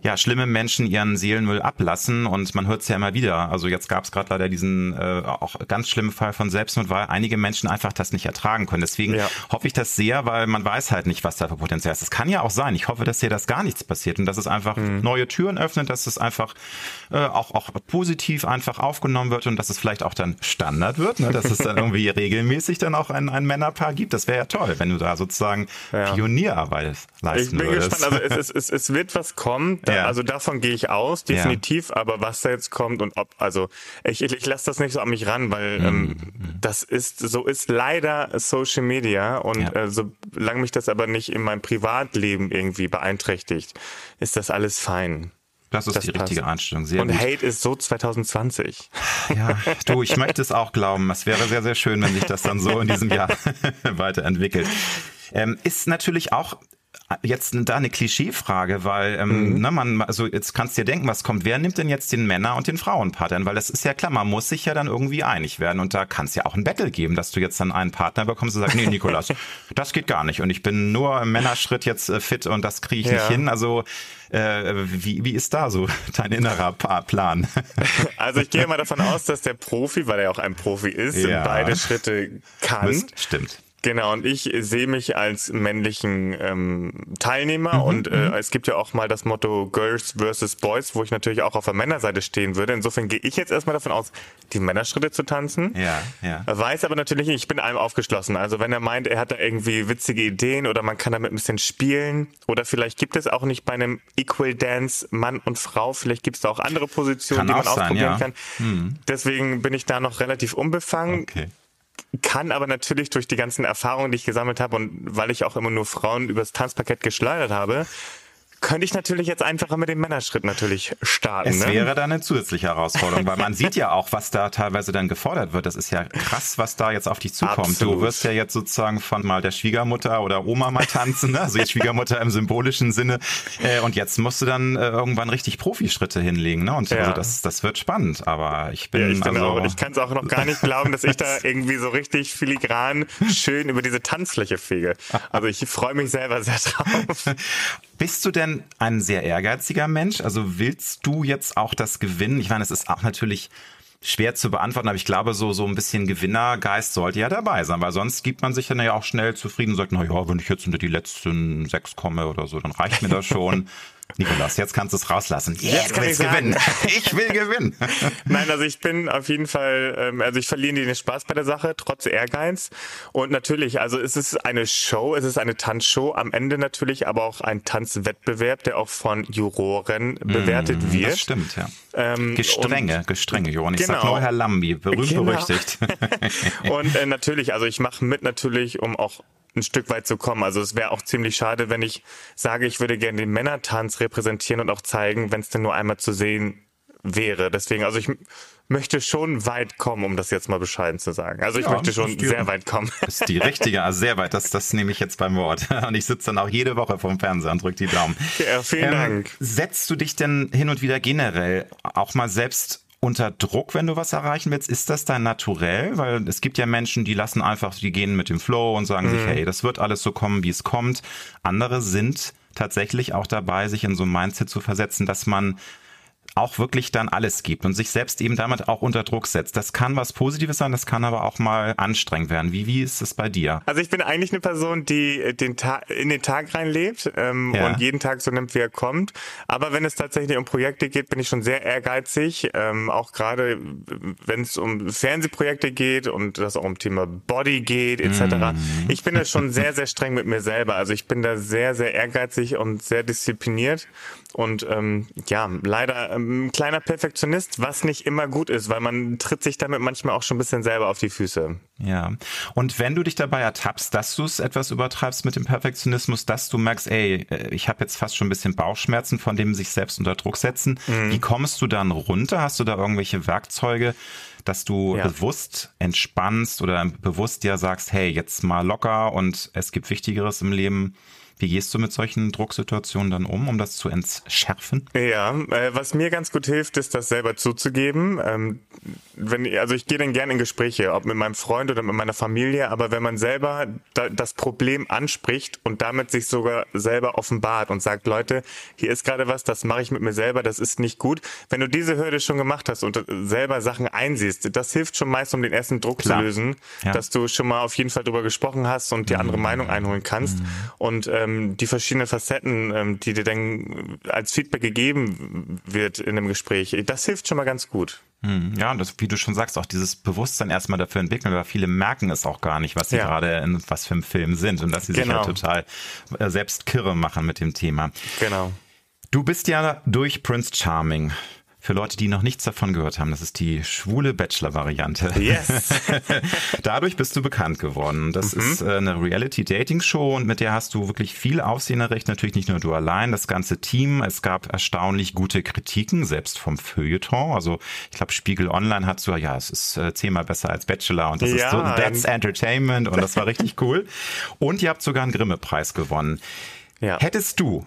[SPEAKER 1] ja, schlimme Menschen ihren Seelenmüll ablassen und man hört es ja immer wieder. Also jetzt gab es gerade leider diesen äh, auch ganz schlimmen Fall von Selbstmord, weil einige Menschen einfach das nicht ertragen können. Deswegen ja. hoffe ich das sehr, weil man weiß halt nicht, was da für Potenzial ist. Es kann ja auch sein. Ich hoffe, dass hier das gar nichts passiert und dass es einfach mhm. neue Türen öffnet, dass es einfach äh, auch, auch positiv einfach aufgenommen wird und dass es vielleicht auch dann Standard wird, ne? dass es dann irgendwie regelmäßig dann auch ein, ein Männerpaar gibt. Das wäre ja toll, wenn du da sozusagen ja. Pionierarbeit leisten würdest. Ich bin würdest. gespannt.
[SPEAKER 3] Also es, es, es wird was kommen. Ja. Also davon gehe ich aus, definitiv. Ja. Aber was da jetzt kommt und ob, also ich, ich, ich lasse das nicht so an mich ran, weil mhm. ähm, das ist, so ist leider Social Media und ja. äh, solange mich das aber nicht in meinem Privatleben irgendwie beeinträchtigt, ist das alles fein.
[SPEAKER 1] Das ist das die passt. richtige Einstellung.
[SPEAKER 3] Sehr und gut. Hate ist so 2020.
[SPEAKER 1] Ja, du, ich möchte es auch glauben. Es wäre sehr, sehr schön, wenn sich das dann so in diesem Jahr weiterentwickelt. Ähm, ist natürlich auch jetzt da eine Klischeefrage, weil ähm, mhm. ne, man, also jetzt kannst du dir denken, was kommt. Wer nimmt denn jetzt den Männer- und den Frauenpartner? Weil das ist ja klar, man muss sich ja dann irgendwie einig werden und da kann es ja auch ein Battle geben, dass du jetzt dann einen Partner bekommst und sagst, nee, Nikolas, das geht gar nicht und ich bin nur im Männerschritt jetzt äh, fit und das kriege ich ja. nicht hin. Also äh, wie, wie ist da so dein innerer Plan?
[SPEAKER 3] Also ich gehe mal davon aus, dass der Profi, weil er auch ein Profi ist, ja. beide Schritte kann.
[SPEAKER 1] Mist, stimmt.
[SPEAKER 3] Genau, und ich sehe mich als männlichen ähm, Teilnehmer mhm, und äh, mhm. es gibt ja auch mal das Motto Girls versus Boys, wo ich natürlich auch auf der Männerseite stehen würde. Insofern gehe ich jetzt erstmal davon aus, die Männerschritte zu tanzen.
[SPEAKER 1] Ja, ja.
[SPEAKER 3] Weiß aber natürlich nicht, ich bin allem aufgeschlossen. Also wenn er meint, er hat da irgendwie witzige Ideen oder man kann damit ein bisschen spielen oder vielleicht gibt es auch nicht bei einem Equal Dance Mann und Frau, vielleicht gibt es da auch andere Positionen, kann die man sein, ausprobieren ja. kann. Mhm. Deswegen bin ich da noch relativ unbefangen. Okay kann aber natürlich durch die ganzen Erfahrungen, die ich gesammelt habe und weil ich auch immer nur Frauen übers Tanzparkett geschleudert habe, könnte ich natürlich jetzt einfacher mit dem Männerschritt natürlich starten.
[SPEAKER 1] Es ne? wäre da eine zusätzliche Herausforderung, weil man sieht ja auch, was da teilweise dann gefordert wird. Das ist ja krass, was da jetzt auf dich zukommt. Absolut. Du wirst ja jetzt sozusagen von mal der Schwiegermutter oder Oma mal tanzen, ne? also jetzt Schwiegermutter im symbolischen Sinne. Äh, und jetzt musst du dann äh, irgendwann richtig Profischritte hinlegen. Ne? Und ja. also das, das wird spannend. Aber ich bin, ja,
[SPEAKER 3] ich
[SPEAKER 1] also,
[SPEAKER 3] auch, ich kann es auch noch gar nicht glauben, dass ich da irgendwie so richtig filigran schön über diese Tanzfläche fege. Also ich freue mich selber sehr drauf.
[SPEAKER 1] Bist du denn ein sehr ehrgeiziger Mensch? Also willst du jetzt auch das gewinnen? Ich meine, es ist auch natürlich schwer zu beantworten, aber ich glaube, so, so ein bisschen Gewinnergeist sollte ja dabei sein, weil sonst gibt man sich dann ja auch schnell zufrieden und sagt, na ja, wenn ich jetzt unter die letzten sechs komme oder so, dann reicht mir das schon. Nikolas, jetzt kannst du es rauslassen.
[SPEAKER 3] Yeah, jetzt kann ich gewinnen. ich will gewinnen. Nein, also ich bin auf jeden Fall, ähm, also ich verliere den Spaß bei der Sache, trotz Ehrgeiz. Und natürlich, also es ist eine Show, es ist eine Tanzshow, am Ende natürlich aber auch ein Tanzwettbewerb, der auch von Juroren bewertet mm, wird. Das
[SPEAKER 1] stimmt, ja. Ähm, gestrenge, und, gestrenge Juroren. Ich genau. sag nur Herr Lambi, berühmt genau. berüchtigt.
[SPEAKER 3] und äh, natürlich, also ich mache mit natürlich, um auch ein Stück weit zu kommen. Also es wäre auch ziemlich schade, wenn ich sage, ich würde gerne den Männertanz repräsentieren und auch zeigen, wenn es denn nur einmal zu sehen wäre. Deswegen, also ich möchte schon weit kommen, um das jetzt mal bescheiden zu sagen. Also ich ja, möchte schon sehr weit kommen.
[SPEAKER 1] Das ist die richtige, also sehr weit. Das, das nehme ich jetzt beim Wort. Und ich sitze dann auch jede Woche vorm Fernseher und drücke die Daumen.
[SPEAKER 3] Ja, vielen ähm, Dank.
[SPEAKER 1] Setzt du dich denn hin und wieder generell auch mal selbst unter Druck, wenn du was erreichen willst? Ist das dein Naturell? Weil es gibt ja Menschen, die lassen einfach, die gehen mit dem Flow und sagen mhm. sich, hey, das wird alles so kommen, wie es kommt. Andere sind tatsächlich auch dabei, sich in so ein Mindset zu versetzen, dass man auch wirklich dann alles gibt und sich selbst eben damit auch unter Druck setzt. Das kann was Positives sein, das kann aber auch mal anstrengend werden. Wie, wie ist es bei dir?
[SPEAKER 3] Also ich bin eigentlich eine Person, die den Tag, in den Tag reinlebt ähm, ja. und jeden Tag so nimmt, wie er kommt. Aber wenn es tatsächlich um Projekte geht, bin ich schon sehr ehrgeizig. Ähm, auch gerade wenn es um Fernsehprojekte geht und das auch um Thema Body geht etc. Mm. Ich bin da schon sehr, sehr streng mit mir selber. Also ich bin da sehr, sehr ehrgeizig und sehr diszipliniert und ähm, ja, leider ähm, ein kleiner Perfektionist, was nicht immer gut ist, weil man tritt sich damit manchmal auch schon ein bisschen selber auf die Füße.
[SPEAKER 1] Ja. Und wenn du dich dabei ertappst, dass du es etwas übertreibst mit dem Perfektionismus, dass du merkst, ey, äh, ich habe jetzt fast schon ein bisschen Bauchschmerzen von dem sich selbst unter Druck setzen, mhm. wie kommst du dann runter? Hast du da irgendwelche Werkzeuge? dass du ja. bewusst entspannst oder bewusst dir sagst, hey, jetzt mal locker und es gibt Wichtigeres im Leben. Wie gehst du mit solchen Drucksituationen dann um, um das zu entschärfen?
[SPEAKER 3] Ja, äh, was mir ganz gut hilft, ist, das selber zuzugeben. Ähm, wenn, also ich gehe dann gerne in Gespräche, ob mit meinem Freund oder mit meiner Familie, aber wenn man selber da, das Problem anspricht und damit sich sogar selber offenbart und sagt, Leute, hier ist gerade was, das mache ich mit mir selber, das ist nicht gut. Wenn du diese Hürde schon gemacht hast und selber Sachen einsiehst, das hilft schon meist, um den ersten Druck Klar. zu lösen, ja. dass du schon mal auf jeden Fall drüber gesprochen hast und die andere mhm. Meinung einholen kannst. Mhm. Und ähm, ähm, die verschiedenen Facetten, ähm, die dir dann als Feedback gegeben wird in einem Gespräch, das hilft schon mal ganz gut.
[SPEAKER 1] Hm, ja, und das, wie du schon sagst, auch dieses Bewusstsein erstmal dafür entwickeln, weil viele merken es auch gar nicht, was sie ja. gerade in was für einem Film sind und dass sie genau. sich ja total äh, selbst kirre machen mit dem Thema.
[SPEAKER 3] Genau.
[SPEAKER 1] Du bist ja durch Prince Charming für Leute, die noch nichts davon gehört haben, das ist die schwule Bachelor-Variante.
[SPEAKER 3] Yes.
[SPEAKER 1] Dadurch bist du bekannt geworden. Das mhm. ist äh, eine Reality-Dating-Show und mit der hast du wirklich viel Aufsehen erregt. Natürlich nicht nur du allein, das ganze Team. Es gab erstaunlich gute Kritiken, selbst vom Feuilleton. Also ich glaube, Spiegel Online hat so, ja, es ist äh, zehnmal besser als Bachelor und das ja, ist so, that's Entertainment und das war richtig cool. Und ihr habt sogar einen Grimme-Preis gewonnen. Ja. Hättest du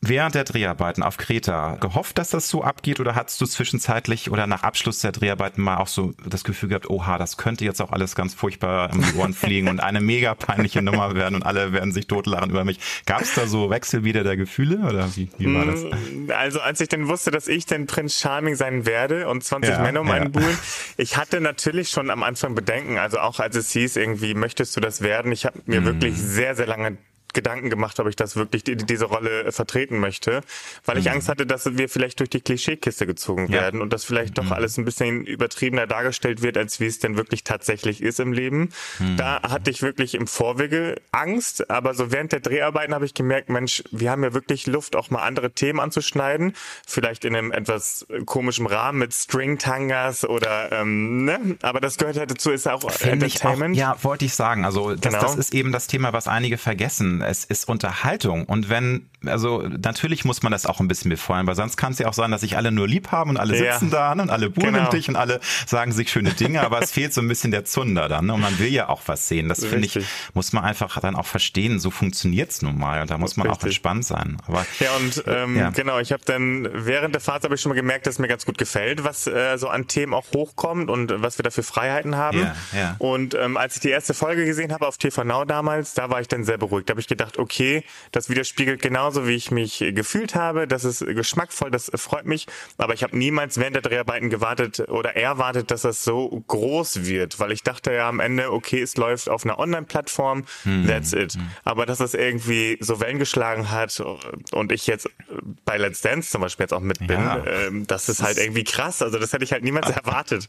[SPEAKER 1] während der Dreharbeiten auf Kreta gehofft, dass das so abgeht oder hattest du zwischenzeitlich oder nach Abschluss der Dreharbeiten mal auch so das Gefühl gehabt, oha, das könnte jetzt auch alles ganz furchtbar um die Ohren fliegen und eine mega peinliche Nummer werden und alle werden sich totlachen über mich. Gab es da so Wechsel wieder der Gefühle oder wie, wie war das?
[SPEAKER 3] Mm, also als ich dann wusste, dass ich den Prinz Charming sein werde und 20 ja, Männer um einen ja. buhlen, ich hatte natürlich schon am Anfang Bedenken, also auch als es hieß, irgendwie möchtest du das werden, ich habe mir mm. wirklich sehr, sehr lange Gedanken gemacht, ob ich das wirklich die, diese Rolle äh, vertreten möchte, weil ich mhm. Angst hatte, dass wir vielleicht durch die Klischeekiste gezogen werden ja. und dass vielleicht doch mhm. alles ein bisschen übertriebener dargestellt wird, als wie es denn wirklich tatsächlich ist im Leben. Mhm. Da hatte ich wirklich im Vorwege Angst, aber so während der Dreharbeiten habe ich gemerkt, Mensch, wir haben ja wirklich Luft, auch mal andere Themen anzuschneiden, vielleicht in einem etwas komischen Rahmen mit String-Tangas oder, ähm, ne? aber das gehört halt dazu, ist auch
[SPEAKER 1] Find Entertainment. Auch, ja, wollte ich sagen, also das, genau. das ist eben das Thema, was einige vergessen es ist Unterhaltung. Und wenn, also natürlich muss man das auch ein bisschen befeuern, weil sonst kann es ja auch sein, dass sich alle nur lieb haben und alle ja. sitzen da und alle buhlen genau. dich und alle sagen sich schöne Dinge, aber es fehlt so ein bisschen der Zunder dann. Ne? Und man will ja auch was sehen. Das finde ich, muss man einfach dann auch verstehen. So funktioniert es nun mal. Und da muss man Richtig. auch entspannt sein. Aber,
[SPEAKER 3] ja, und ähm, ja. genau, ich habe dann während der Fahrt habe ich schon mal gemerkt, dass mir ganz gut gefällt, was äh, so an Themen auch hochkommt und was wir da für Freiheiten haben. Ja, ja. Und ähm, als ich die erste Folge gesehen habe auf TV Now damals, da war ich dann sehr beruhigt. Da habe ich gedacht, okay, das widerspiegelt genauso, wie ich mich gefühlt habe. Das ist geschmackvoll, das freut mich. Aber ich habe niemals während der Dreharbeiten gewartet oder erwartet, dass das so groß wird, weil ich dachte ja am Ende, okay, es läuft auf einer Online-Plattform, hm. that's it. Hm. Aber dass das irgendwie so Wellen geschlagen hat und ich jetzt bei Let's Dance zum Beispiel jetzt auch mit bin, ja. ähm, das ist halt irgendwie krass. Also das hätte ich halt niemals erwartet.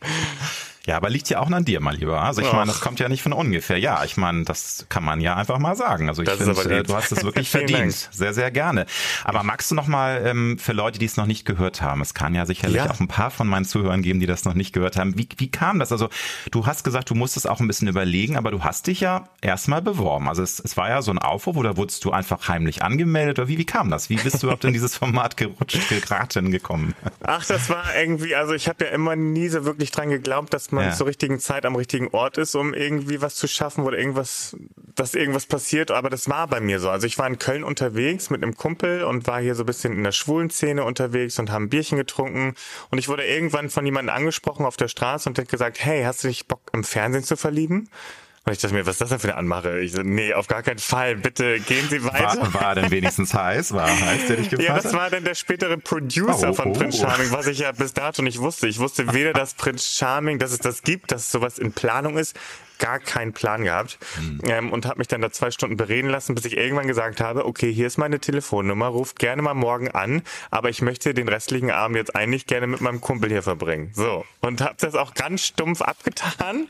[SPEAKER 1] Ja, aber liegt ja auch an dir, mal lieber. Also ich meine, das kommt ja nicht von ungefähr. Ja, ich meine, das kann man ja einfach mal sagen. Also ich finde, äh, du hast es wirklich verdient. Sehr, sehr gerne. Aber magst du noch mal ähm, für Leute, die es noch nicht gehört haben, es kann ja sicherlich ja. auch ein paar von meinen Zuhörern geben, die das noch nicht gehört haben. Wie, wie kam das? Also du hast gesagt, du musstest auch ein bisschen überlegen, aber du hast dich ja erstmal beworben. Also es, es war ja so ein Aufruf oder wurdest du einfach heimlich angemeldet oder wie, wie kam das? Wie bist du überhaupt in dieses Format gerutscht, geraten gekommen?
[SPEAKER 3] Ach, das war irgendwie, also ich habe ja immer nie so wirklich dran geglaubt, dass man man ja. zur richtigen Zeit am richtigen Ort ist, um irgendwie was zu schaffen oder irgendwas, dass irgendwas passiert. Aber das war bei mir so. Also ich war in Köln unterwegs mit einem Kumpel und war hier so ein bisschen in der schwulen Szene unterwegs und haben ein Bierchen getrunken. Und ich wurde irgendwann von jemandem angesprochen auf der Straße und hat gesagt, hey, hast du nicht Bock im Fernsehen zu verlieben? Und ich dachte mir, was ist das denn für eine Anmache? Ich so, nee, auf gar keinen Fall, bitte gehen Sie weiter.
[SPEAKER 1] War, war denn wenigstens heiß? War heiß, der dich gefragt
[SPEAKER 3] Ja, das war dann der spätere Producer oh, von oh, Prince Charming, was ich ja bis dato nicht wusste. Ich wusste weder, dass Prince Charming, dass es das gibt, dass sowas in Planung ist, gar keinen Plan gehabt mhm. ähm, und habe mich dann da zwei Stunden bereden lassen, bis ich irgendwann gesagt habe, okay, hier ist meine Telefonnummer, ruft gerne mal morgen an, aber ich möchte den restlichen Abend jetzt eigentlich gerne mit meinem Kumpel hier verbringen. So. Und habe das auch ganz stumpf abgetan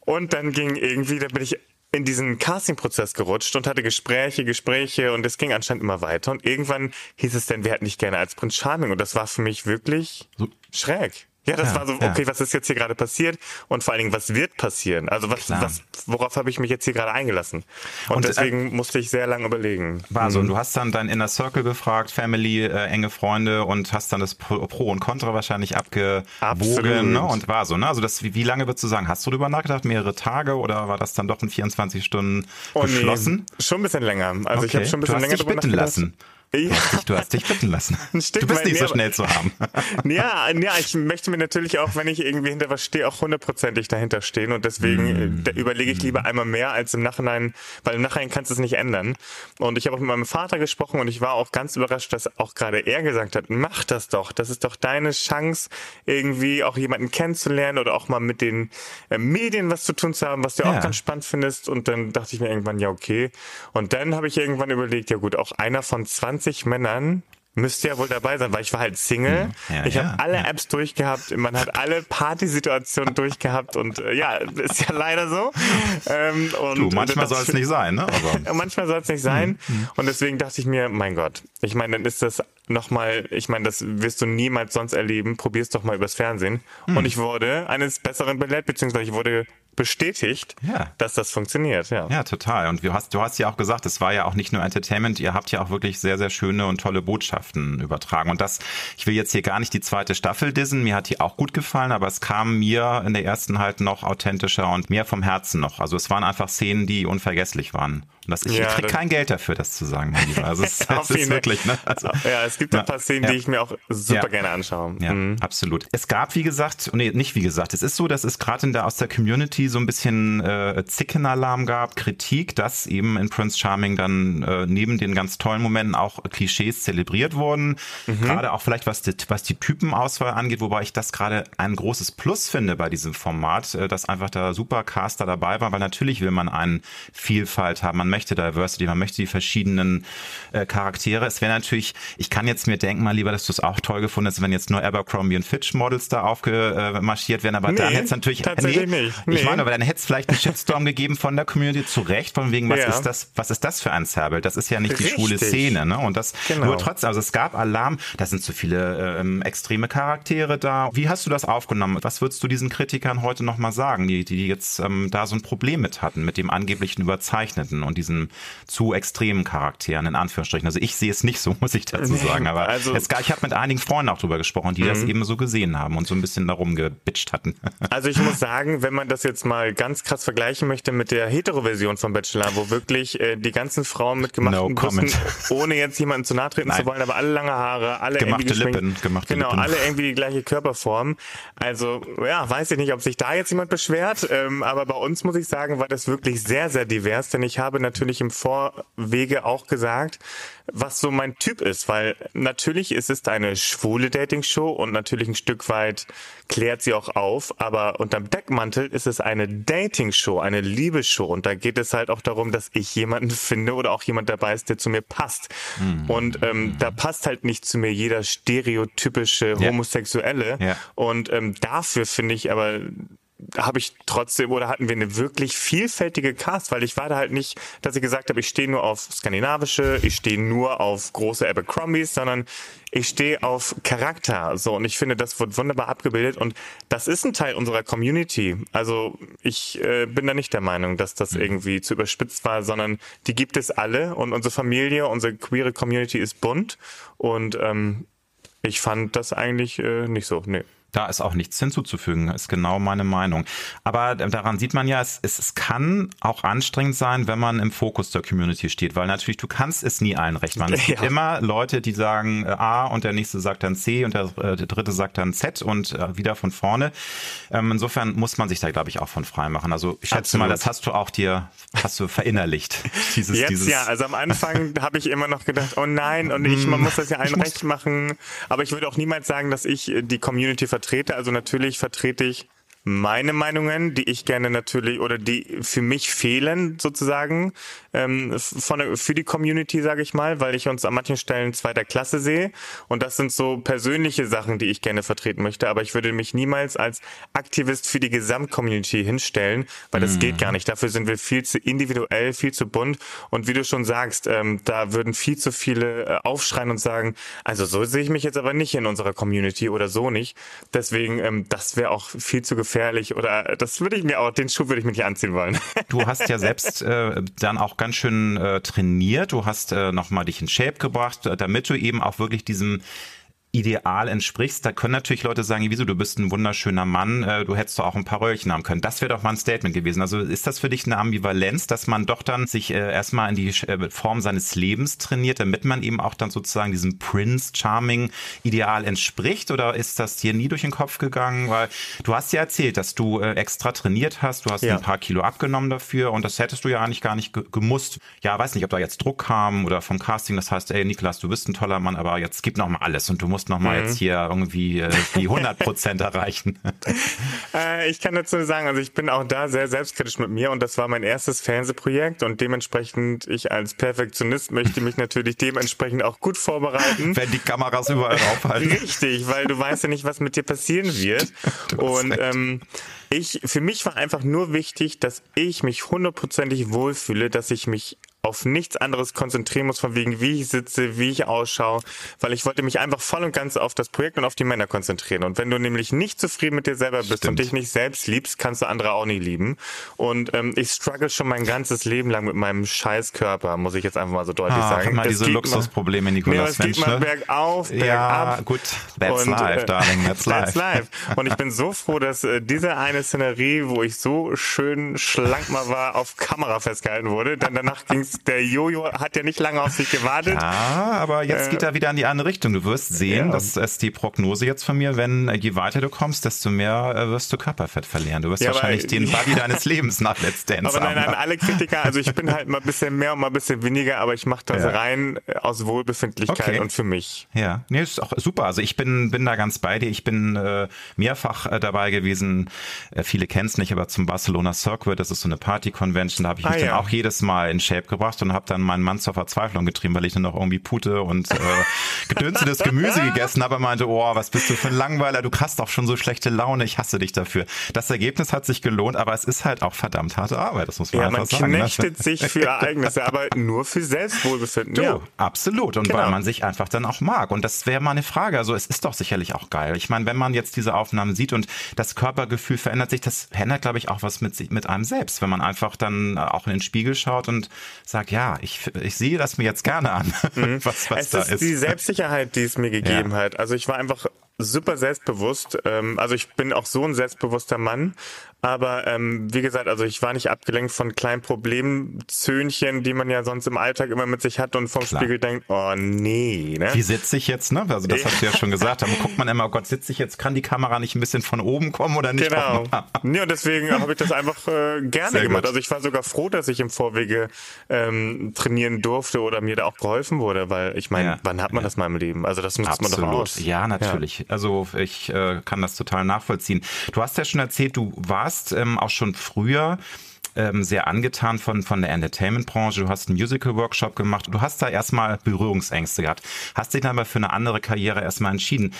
[SPEAKER 3] und dann ging irgendwie, da bin ich in diesen Casting-Prozess gerutscht und hatte Gespräche, Gespräche und es ging anscheinend immer weiter. Und irgendwann hieß es dann, wer hat nicht gerne als Prinz Charming? Und das war für mich wirklich schräg. Ja, das ja, war so, okay, ja. was ist jetzt hier gerade passiert und vor allen Dingen, was wird passieren? Also was, was worauf habe ich mich jetzt hier gerade eingelassen? Und, und äh, deswegen äh, musste ich sehr lange überlegen.
[SPEAKER 1] War so, mhm. und du hast dann dein Inner Circle befragt, Family, äh, enge Freunde und hast dann das Pro, Pro und Contra wahrscheinlich abgewogen ne? und war so, ne? Also das, wie, wie lange würdest du sagen, hast du darüber nachgedacht? Mehrere Tage oder war das dann doch in 24 Stunden oh, beschlossen?
[SPEAKER 3] Nee, schon ein bisschen länger. Also okay. ich habe schon ein bisschen
[SPEAKER 1] du hast
[SPEAKER 3] länger
[SPEAKER 1] dich bitten lassen. Du hast, dich, du hast dich bitten lassen. Du bist nicht so schnell zu haben.
[SPEAKER 3] Ja, ja, ich möchte mir natürlich auch, wenn ich irgendwie hinter was stehe, auch hundertprozentig dahinter stehen. Und deswegen mm. überlege ich lieber einmal mehr als im Nachhinein, weil im Nachhinein kannst du es nicht ändern. Und ich habe auch mit meinem Vater gesprochen und ich war auch ganz überrascht, dass auch gerade er gesagt hat, mach das doch. Das ist doch deine Chance, irgendwie auch jemanden kennenzulernen oder auch mal mit den äh, Medien was zu tun zu haben, was du ja. auch ganz spannend findest. Und dann dachte ich mir irgendwann, ja, okay. Und dann habe ich irgendwann überlegt, ja gut, auch einer von 20 20 Männern müsste ja wohl dabei sein, weil ich war halt Single. Hm. Ja, ich ja, habe alle ja. Apps durchgehabt, man hat alle Partysituationen durchgehabt und äh, ja, ist ja leider so.
[SPEAKER 1] Ähm, und du, manchmal soll es nicht sein, ne?
[SPEAKER 3] Aber manchmal soll es nicht sein. Mhm. Und deswegen dachte ich mir, mein Gott, ich meine, dann ist das nochmal, ich meine, das wirst du niemals sonst erleben, probier's doch mal übers Fernsehen. Mhm. Und ich wurde eines Besseren belehrt, beziehungsweise ich wurde bestätigt, ja. dass das funktioniert. Ja.
[SPEAKER 1] ja, total. Und du hast, du hast ja auch gesagt, es war ja auch nicht nur Entertainment, ihr habt ja auch wirklich sehr, sehr schöne und tolle Botschaften übertragen. Und das, ich will jetzt hier gar nicht die zweite Staffel dissen, mir hat die auch gut gefallen, aber es kam mir in der ersten halt noch authentischer und mehr vom Herzen noch. Also es waren einfach Szenen, die unvergesslich waren. Das, ich, ja, krieg kein Geld dafür, das zu sagen, mein Lieber. Also es, es ist wirklich, ne? Also,
[SPEAKER 3] ja, es gibt ein paar Szenen, die ich mir auch super gerne anschaue.
[SPEAKER 1] Ja, mhm. absolut. Es gab, wie gesagt, nee, nicht wie gesagt, es ist so, dass es gerade in der aus der Community so ein bisschen äh, Zickenalarm gab, Kritik, dass eben in Prince Charming dann äh, neben den ganz tollen Momenten auch Klischees zelebriert wurden. Mhm. Gerade auch vielleicht was die, was die Typenauswahl angeht, wobei ich das gerade ein großes Plus finde bei diesem Format, äh, dass einfach da super Caster dabei war, weil natürlich will man eine Vielfalt haben. Man möchte Diversity, man möchte die verschiedenen äh, Charaktere. Es wäre natürlich, ich kann jetzt mir denken, mal lieber, dass du es auch toll gefunden hast, wenn jetzt nur Abercrombie und Fitch Models da aufgemarschiert werden, aber nee, dann hätte es natürlich,
[SPEAKER 3] tatsächlich nee, nicht. Nee.
[SPEAKER 1] ich meine, aber dann hätte es vielleicht einen Shitstorm gegeben von der Community zu Recht, von wegen, was ja. ist das, was ist das für ein Zerrbild? Das ist ja nicht Richtig. die schwule Szene, ne? Und das, genau. nur trotzdem, also es gab Alarm, da sind zu viele ähm, extreme Charaktere da. Wie hast du das aufgenommen? Was würdest du diesen Kritikern heute nochmal sagen, die, die jetzt ähm, da so ein Problem mit hatten, mit dem angeblichen Überzeichneten und diesen zu extremen Charakteren, in Anführungsstrichen. Also ich sehe es nicht so, muss ich dazu sagen. Aber also, es, ich habe mit einigen Freunden auch drüber gesprochen, die das mhm. eben so gesehen haben und so ein bisschen darum gebitcht hatten.
[SPEAKER 3] Also ich muss sagen, wenn man das jetzt mal ganz krass vergleichen möchte mit der Hetero-Version von Bachelor, wo wirklich äh, die ganzen Frauen mit gemachten no Bussen, ohne jetzt jemanden zu nahe zu wollen, aber alle lange Haare, alle
[SPEAKER 1] gemachte Lippen, gemachte
[SPEAKER 3] genau,
[SPEAKER 1] Lippen.
[SPEAKER 3] alle irgendwie die gleiche Körperform. Also ja, weiß ich nicht, ob sich da jetzt jemand beschwert, ähm, aber bei uns muss ich sagen, war das wirklich sehr, sehr divers, denn ich habe natürlich im Vorwege auch gesagt, was so mein Typ ist, weil natürlich ist es eine schwule Dating-Show und natürlich ein Stück weit klärt sie auch auf, aber unterm Deckmantel ist es eine Dating-Show, eine Liebesshow und da geht es halt auch darum, dass ich jemanden finde oder auch jemand dabei ist, der zu mir passt. Mhm. Und ähm, da passt halt nicht zu mir jeder stereotypische Homosexuelle ja. und ähm, dafür finde ich aber habe ich trotzdem oder hatten wir eine wirklich vielfältige Cast, weil ich war da halt nicht, dass ich gesagt habe, ich stehe nur auf skandinavische, ich stehe nur auf große Abercrombies, sondern ich stehe auf Charakter. So und ich finde, das wird wunderbar abgebildet und das ist ein Teil unserer Community. Also ich äh, bin da nicht der Meinung, dass das mhm. irgendwie zu überspitzt war, sondern die gibt es alle und unsere Familie, unsere queere Community ist bunt und ähm, ich fand das eigentlich äh, nicht so. Nee.
[SPEAKER 1] Da ist auch nichts hinzuzufügen, ist genau meine Meinung. Aber daran sieht man ja, es, es, kann auch anstrengend sein, wenn man im Fokus der Community steht, weil natürlich du kannst es nie allen recht machen. Es gibt ja. immer Leute, die sagen äh, A und der nächste sagt dann C und der, äh, der dritte sagt dann Z und äh, wieder von vorne. Ähm, insofern muss man sich da, glaube ich, auch von frei machen. Also ich schätze Absolut. mal, das hast du auch dir, hast du verinnerlicht.
[SPEAKER 3] Dieses, Jetzt dieses ja, also am Anfang habe ich immer noch gedacht, oh nein, und ich, man muss das ja allen recht machen. Aber ich würde auch niemals sagen, dass ich die Community vertrete. Also natürlich vertrete ich meine Meinungen, die ich gerne natürlich oder die für mich fehlen sozusagen ähm, von für die Community, sage ich mal, weil ich uns an manchen Stellen zweiter Klasse sehe und das sind so persönliche Sachen, die ich gerne vertreten möchte. Aber ich würde mich niemals als Aktivist für die Gesamtcommunity hinstellen, weil das geht gar nicht. Dafür sind wir viel zu individuell, viel zu bunt und wie du schon sagst, ähm, da würden viel zu viele äh, aufschreien und sagen, also so sehe ich mich jetzt aber nicht in unserer Community oder so nicht. Deswegen, ähm, das wäre auch viel zu gefährlich gefährlich oder das würde ich mir auch, den Schuh würde ich mir nicht anziehen wollen.
[SPEAKER 1] Du hast ja selbst äh, dann auch ganz schön äh, trainiert. Du hast äh, nochmal dich in Shape gebracht, damit du eben auch wirklich diesem Ideal entsprichst. Da können natürlich Leute sagen, wieso, du bist ein wunderschöner Mann, äh, du hättest doch auch ein paar Röhrchen haben können. Das wäre doch mal ein Statement gewesen. Also ist das für dich eine Ambivalenz, dass man doch dann sich äh, erstmal in die äh, Form seines Lebens trainiert, damit man eben auch dann sozusagen diesem Prince Charming Ideal entspricht? Oder ist das dir nie durch den Kopf gegangen? Weil du hast ja erzählt, dass du äh, extra trainiert hast, du hast ja. ein paar Kilo abgenommen dafür und das hättest du ja eigentlich gar nicht gemusst. Ja, weiß nicht, ob da jetzt Druck kam oder vom Casting, das heißt, ey Niklas, du bist ein toller Mann, aber jetzt gib noch mal alles und du musst musst nochmal mhm. jetzt hier irgendwie äh, die 100 Prozent erreichen.
[SPEAKER 3] äh, ich kann dazu sagen, also ich bin auch da sehr selbstkritisch mit mir und das war mein erstes Fernsehprojekt und dementsprechend ich als Perfektionist möchte mich natürlich dementsprechend auch gut vorbereiten.
[SPEAKER 1] Wenn die Kameras überall aufhalten.
[SPEAKER 3] Richtig, weil du weißt ja nicht, was mit dir passieren wird. und ähm, ich, für mich war einfach nur wichtig, dass ich mich hundertprozentig wohlfühle, dass ich mich auf nichts anderes konzentrieren muss, von wegen, wie ich sitze, wie ich ausschaue, weil ich wollte mich einfach voll und ganz auf das Projekt und auf die Männer konzentrieren. Und wenn du nämlich nicht zufrieden mit dir selber bist Stimmt. und dich nicht selbst liebst, kannst du andere auch nicht lieben. Und ähm, ich struggle schon mein ganzes Leben lang mit meinem Scheißkörper, muss ich jetzt einfach mal so deutlich ah, sagen.
[SPEAKER 1] Mal diese Luxusprobleme, Nikolas
[SPEAKER 3] nee, es geht mal bergauf, bergab.
[SPEAKER 1] Ja, gut, that's und, life, äh, darling, that's life.
[SPEAKER 3] that's life. Und ich bin so froh, dass äh, diese eine Szenerie, wo ich so schön schlank mal war, auf Kamera festgehalten wurde. Dann danach der Jojo hat ja nicht lange auf sich gewartet.
[SPEAKER 1] Ja, aber jetzt äh, geht er wieder in die andere Richtung. Du wirst sehen, ja. das ist die Prognose jetzt von mir, wenn äh, je weiter du kommst, desto mehr äh, wirst du Körperfett verlieren. Du wirst ja, wahrscheinlich aber, den Body deines Lebens nach Let's Dance
[SPEAKER 3] Aber nein, nein, alle Kritiker, also ich bin halt mal ein bisschen mehr und mal ein bisschen weniger, aber ich mache das ja. rein äh, aus Wohlbefindlichkeit okay. und für mich.
[SPEAKER 1] Ja, nee, ist auch super. Also ich bin, bin da ganz bei dir. Ich bin äh, mehrfach äh, dabei gewesen. Viele kennen es nicht, aber zum Barcelona Circuit, das ist so eine Party-Convention, da habe ich mich ah, dann auch jedes Mal in Shape gebracht und habe dann meinen Mann zur Verzweiflung getrieben, weil ich dann noch irgendwie Pute und äh, gedünstetes Gemüse gegessen habe. Er meinte, oh, was bist du für ein Langweiler, du hast doch schon so schlechte Laune, ich hasse dich dafür. Das Ergebnis hat sich gelohnt, aber es ist halt auch verdammt harte Arbeit, das muss man ja, einfach
[SPEAKER 3] man
[SPEAKER 1] sagen.
[SPEAKER 3] Man ne? knechtet sich für Ereignisse, aber nur für Selbstwohlbefinden.
[SPEAKER 1] Du, ja. absolut. Und genau. weil man sich einfach dann auch mag. Und das wäre mal eine Frage. Also es ist doch sicherlich auch geil. Ich meine, wenn man jetzt diese Aufnahmen sieht und das Körpergefühl verändert sich, das ändert, glaube ich, auch was mit, mit einem selbst. Wenn man einfach dann auch in den Spiegel schaut und sagt, ja, ich, ich sehe das mir jetzt gerne an,
[SPEAKER 3] mhm. was, was es da ist. Es ist die Selbstsicherheit, die es mir gegeben ja. hat. Also ich war einfach super selbstbewusst. Ähm, also ich bin auch so ein selbstbewusster Mann, aber ähm, wie gesagt, also ich war nicht abgelenkt von kleinen Problemzöhnchen, die man ja sonst im Alltag immer mit sich hat und vom Klar. Spiegel denkt, oh nee. Ne?
[SPEAKER 1] Wie sitze ich jetzt, ne? Also das hast du ja schon gesagt. Da guckt man immer, oh Gott, sitze ich jetzt, kann die Kamera nicht ein bisschen von oben kommen oder nicht?
[SPEAKER 3] Genau. ja, und deswegen habe ich das einfach äh, gerne Sehr gemacht. Gut. Also ich war sogar froh, dass ich im Vorwege ähm, trainieren durfte oder mir da auch geholfen wurde, weil ich meine, ja. wann hat man ja. das mal im Leben? Also das nutzt Absolut. man doch aus.
[SPEAKER 1] Ja, natürlich. Also ich äh, kann das total nachvollziehen. Du hast ja schon erzählt, du warst warst ähm, auch schon früher ähm, sehr angetan von, von der Entertainment-Branche. Du hast einen Musical-Workshop gemacht. Du hast da erstmal Berührungsängste gehabt. Hast dich dann aber für eine andere Karriere erstmal entschieden.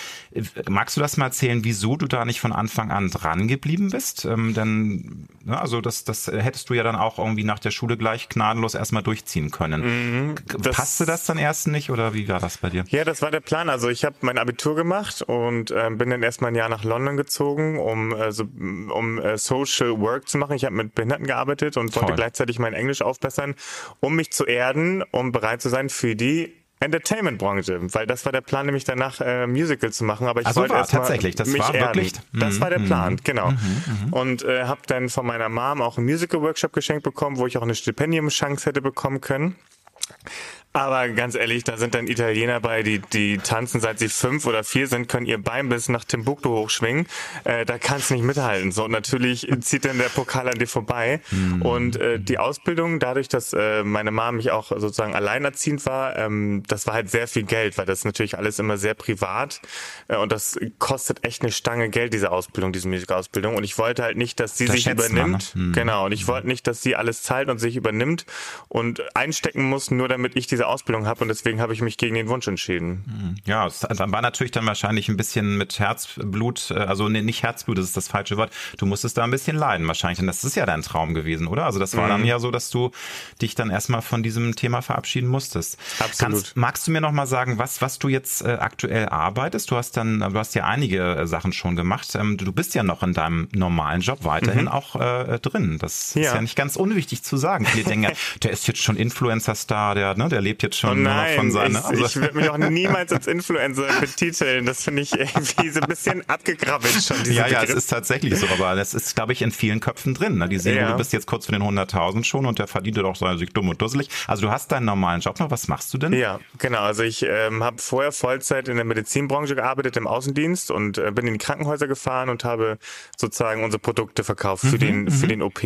[SPEAKER 1] Magst du das mal erzählen, wieso du da nicht von Anfang an dran geblieben bist? Ähm, denn, ja, also das, das hättest du ja dann auch irgendwie nach der Schule gleich gnadenlos erstmal durchziehen können. Mhm, Passte das dann erst nicht oder wie war das bei dir?
[SPEAKER 3] Ja, das war der Plan. Also ich habe mein Abitur gemacht und äh, bin dann erstmal ein Jahr nach London gezogen, um, äh, so, um äh, Social Work zu machen. Ich habe mit Behinderten gearbeitet gearbeitet und Toll. wollte gleichzeitig mein Englisch aufbessern, um mich zu erden, um bereit zu sein für die Entertainment-Branche, weil das war der Plan, nämlich danach äh, Musical zu machen. Aber ich
[SPEAKER 1] also
[SPEAKER 3] wollte
[SPEAKER 1] war,
[SPEAKER 3] erst
[SPEAKER 1] tatsächlich, das
[SPEAKER 3] mich
[SPEAKER 1] war
[SPEAKER 3] erden.
[SPEAKER 1] wirklich.
[SPEAKER 3] Das war der mhm, Plan, genau. Mhm, mhm, und äh, habe dann von meiner Mom auch einen Musical-Workshop geschenkt bekommen, wo ich auch eine Stipendium-Chance hätte bekommen können. Aber ganz ehrlich, da sind dann Italiener bei, die, die tanzen seit sie fünf oder vier sind, können ihr Bein bis nach Timbuktu hochschwingen. Äh, da kannst du nicht mithalten. So, und natürlich zieht dann der Pokal an dir vorbei. Mhm. Und äh, die Ausbildung, dadurch, dass äh, meine Mama mich auch sozusagen alleinerziehend war, ähm, das war halt sehr viel Geld, weil das natürlich alles immer sehr privat. Äh, und das kostet echt eine Stange Geld, diese Ausbildung, diese Musikausbildung. Und ich wollte halt nicht, dass sie das sich übernimmt. Ne? mhm. Genau. Und ich wollte nicht, dass sie alles zahlt und sich übernimmt und einstecken muss, nur damit ich diese diese Ausbildung habe und deswegen habe ich mich gegen den Wunsch entschieden.
[SPEAKER 1] Hm. Ja, es war natürlich dann wahrscheinlich ein bisschen mit Herzblut, äh, also nicht Herzblut, das ist das falsche Wort. Du musstest da ein bisschen leiden wahrscheinlich, denn das ist ja dein Traum gewesen, oder? Also das war mhm. dann ja so, dass du dich dann erstmal von diesem Thema verabschieden musstest.
[SPEAKER 3] Absolut. Kannst,
[SPEAKER 1] magst du mir noch mal sagen, was was du jetzt äh, aktuell arbeitest? Du hast dann, du hast ja einige äh, Sachen schon gemacht. Ähm, du bist ja noch in deinem normalen Job weiterhin mhm. auch äh, drin. Das ja. ist ja nicht ganz unwichtig zu sagen. Viele denken, der ist jetzt schon Influencer-Star, der, ne, der lebt lebt jetzt schon oh nein, von seiner.
[SPEAKER 3] Ich, also. ich würde mich auch niemals als Influencer betiteln. Das finde ich irgendwie so ein bisschen abgekrabbelt schon.
[SPEAKER 1] Ja, ja, Begriff. es ist tatsächlich so, aber das ist, glaube ich, in vielen Köpfen drin. Ne? Die sehen, ja. du bist jetzt kurz für den 100.000 schon und der verdient doch so sich dumm und dusselig. Also du hast deinen normalen Job noch. Was machst du denn?
[SPEAKER 3] Ja, genau. Also ich ähm, habe vorher Vollzeit in der Medizinbranche gearbeitet im Außendienst und äh, bin in die Krankenhäuser gefahren und habe sozusagen unsere Produkte verkauft für mhm, den für mhm. den OP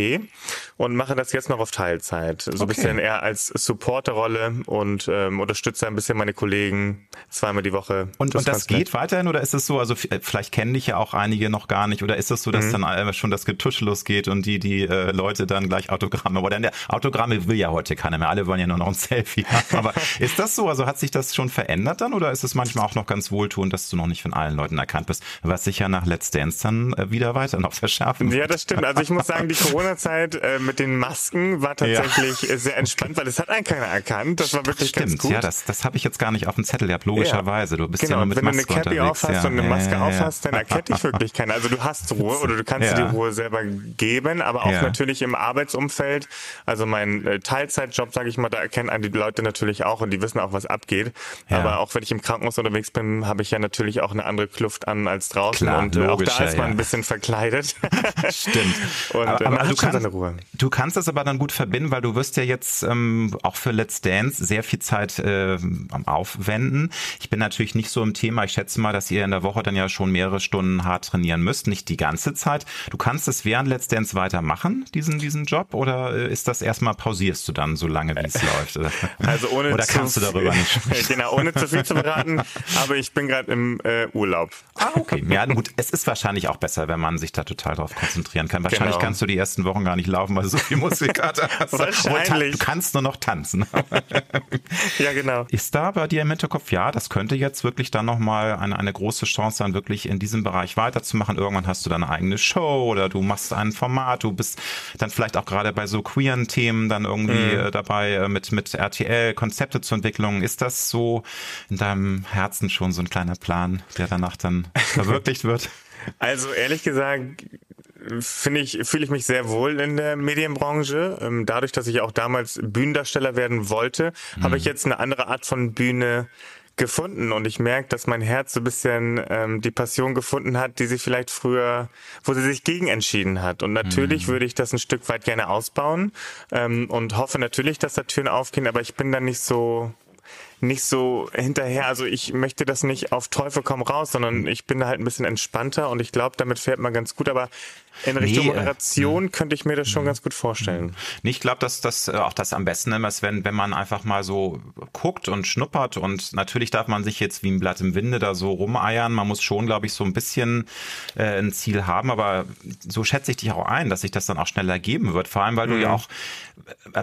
[SPEAKER 3] und mache das jetzt noch auf Teilzeit. So ein okay. bisschen eher als Supporterrolle und ähm, unterstütze ein bisschen meine Kollegen zweimal die Woche.
[SPEAKER 1] Und das, und das geht nett. weiterhin oder ist es so, also äh, vielleicht kennen dich ja auch einige noch gar nicht oder ist es so, dass mhm. dann schon das Getuschel losgeht und die die äh, Leute dann gleich Autogramme oder der Autogramme will ja heute keiner mehr, alle wollen ja nur noch ein Selfie haben. Aber ist das so, also hat sich das schon verändert dann oder ist es manchmal auch noch ganz wohltuend, dass du noch nicht von allen Leuten erkannt bist, was sich ja nach Let's Dance dann äh, wieder weiter noch verschärfen
[SPEAKER 3] Ja, das stimmt. Also ich muss sagen, die Corona-Zeit äh, mit den Masken war tatsächlich ja. sehr entspannt, weil es hat einen keiner erkannt. Das war wirklich
[SPEAKER 1] Stimmt,
[SPEAKER 3] ganz gut.
[SPEAKER 1] Ja, das, das habe ich jetzt gar nicht auf dem Zettel gehabt, logischerweise. Du bist genau, ja nur mit
[SPEAKER 3] wenn
[SPEAKER 1] Maske
[SPEAKER 3] du eine Cappy aufhast ja. und eine Maske ja, aufhast, dann erkennt dich wirklich keiner. Also du hast Ruhe oder du kannst dir die Ruhe selber geben, aber auch natürlich im Arbeitsumfeld. Also mein äh, Teilzeitjob, sage ich mal, da erkennen einen die Leute natürlich auch und die wissen auch, was abgeht. Aber auch wenn ich im Krankenhaus unterwegs bin, habe ich ja natürlich auch eine andere Kluft an als draußen
[SPEAKER 1] Klar,
[SPEAKER 3] und
[SPEAKER 1] äh, auch
[SPEAKER 3] da ist man ein bisschen verkleidet.
[SPEAKER 1] Stimmt.
[SPEAKER 3] und aber, äh, aber du, kannst,
[SPEAKER 1] du kannst das aber dann gut verbinden, weil du wirst ja jetzt ähm, auch für Let's Dance sehr viel Zeit äh, am Aufwenden. Ich bin natürlich nicht so im Thema. Ich schätze mal, dass ihr in der Woche dann ja schon mehrere Stunden hart trainieren müsst, nicht die ganze Zeit. Du kannst es während Let's Dance weitermachen, diesen, diesen Job, oder äh, ist das erstmal pausierst du dann so lange, wie es läuft?
[SPEAKER 3] Also ohne
[SPEAKER 1] oder kannst du darüber nicht?
[SPEAKER 3] genau, ohne zu viel zu beraten, aber ich bin gerade im äh, Urlaub.
[SPEAKER 1] Ah, okay. Ja, gut, es ist wahrscheinlich auch besser, wenn man sich da total drauf konzentrieren kann. Wahrscheinlich genau. kannst du die ersten Wochen gar nicht laufen, weil du so viel Musik hast.
[SPEAKER 3] Wahrscheinlich.
[SPEAKER 1] Du kannst nur noch tanzen.
[SPEAKER 3] ja, genau.
[SPEAKER 1] Ist da bei dir im Hinterkopf, ja, das könnte jetzt wirklich dann nochmal eine, eine große Chance sein, wirklich in diesem Bereich weiterzumachen. Irgendwann hast du deine eigene Show oder du machst ein Format, du bist dann vielleicht auch gerade bei so queeren Themen dann irgendwie mhm. Äh, dabei äh, mit, mit RTL Konzepte zur Entwicklung. Ist das so in deinem Herzen schon so ein kleiner Plan, der danach dann verwirklicht wird?
[SPEAKER 3] Also ehrlich gesagt finde ich, fühle ich mich sehr wohl in der Medienbranche. Ähm, dadurch, dass ich auch damals Bühnendarsteller werden wollte, mhm. habe ich jetzt eine andere Art von Bühne gefunden und ich merke, dass mein Herz so ein bisschen ähm, die Passion gefunden hat, die sie vielleicht früher, wo sie sich gegen entschieden hat. Und natürlich mhm. würde ich das ein Stück weit gerne ausbauen ähm, und hoffe natürlich, dass da Türen aufgehen, aber ich bin da nicht so nicht so hinterher. Also ich möchte das nicht auf Teufel komm raus, sondern ich bin da halt ein bisschen entspannter und ich glaube, damit fährt man ganz gut. Aber in Richtung nee, äh, Moderation äh, könnte ich mir das schon ganz gut vorstellen.
[SPEAKER 1] Nee, ich glaube, dass das äh, auch das am besten immer ist, wenn, wenn man einfach mal so guckt und schnuppert und natürlich darf man sich jetzt wie ein Blatt im Winde da so rumeiern. Man muss schon, glaube ich, so ein bisschen äh, ein Ziel haben, aber so schätze ich dich auch ein, dass sich das dann auch schneller geben wird. Vor allem, weil mhm. du ja auch,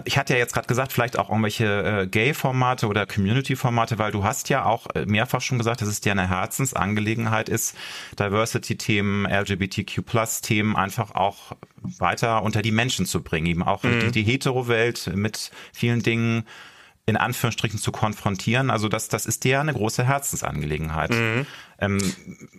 [SPEAKER 1] ich hatte ja jetzt gerade gesagt, vielleicht auch irgendwelche äh, Gay-Formate oder Community-Formate, weil du hast ja auch mehrfach schon gesagt, dass es dir eine Herzensangelegenheit ist, Diversity-Themen, LGBTQ-Plus-Themen einfach auch weiter unter die Menschen zu bringen, eben auch mhm. die, die Hetero-Welt mit vielen Dingen in Anführungsstrichen zu konfrontieren. Also das, das ist dir ja eine große Herzensangelegenheit. Mhm. Ähm,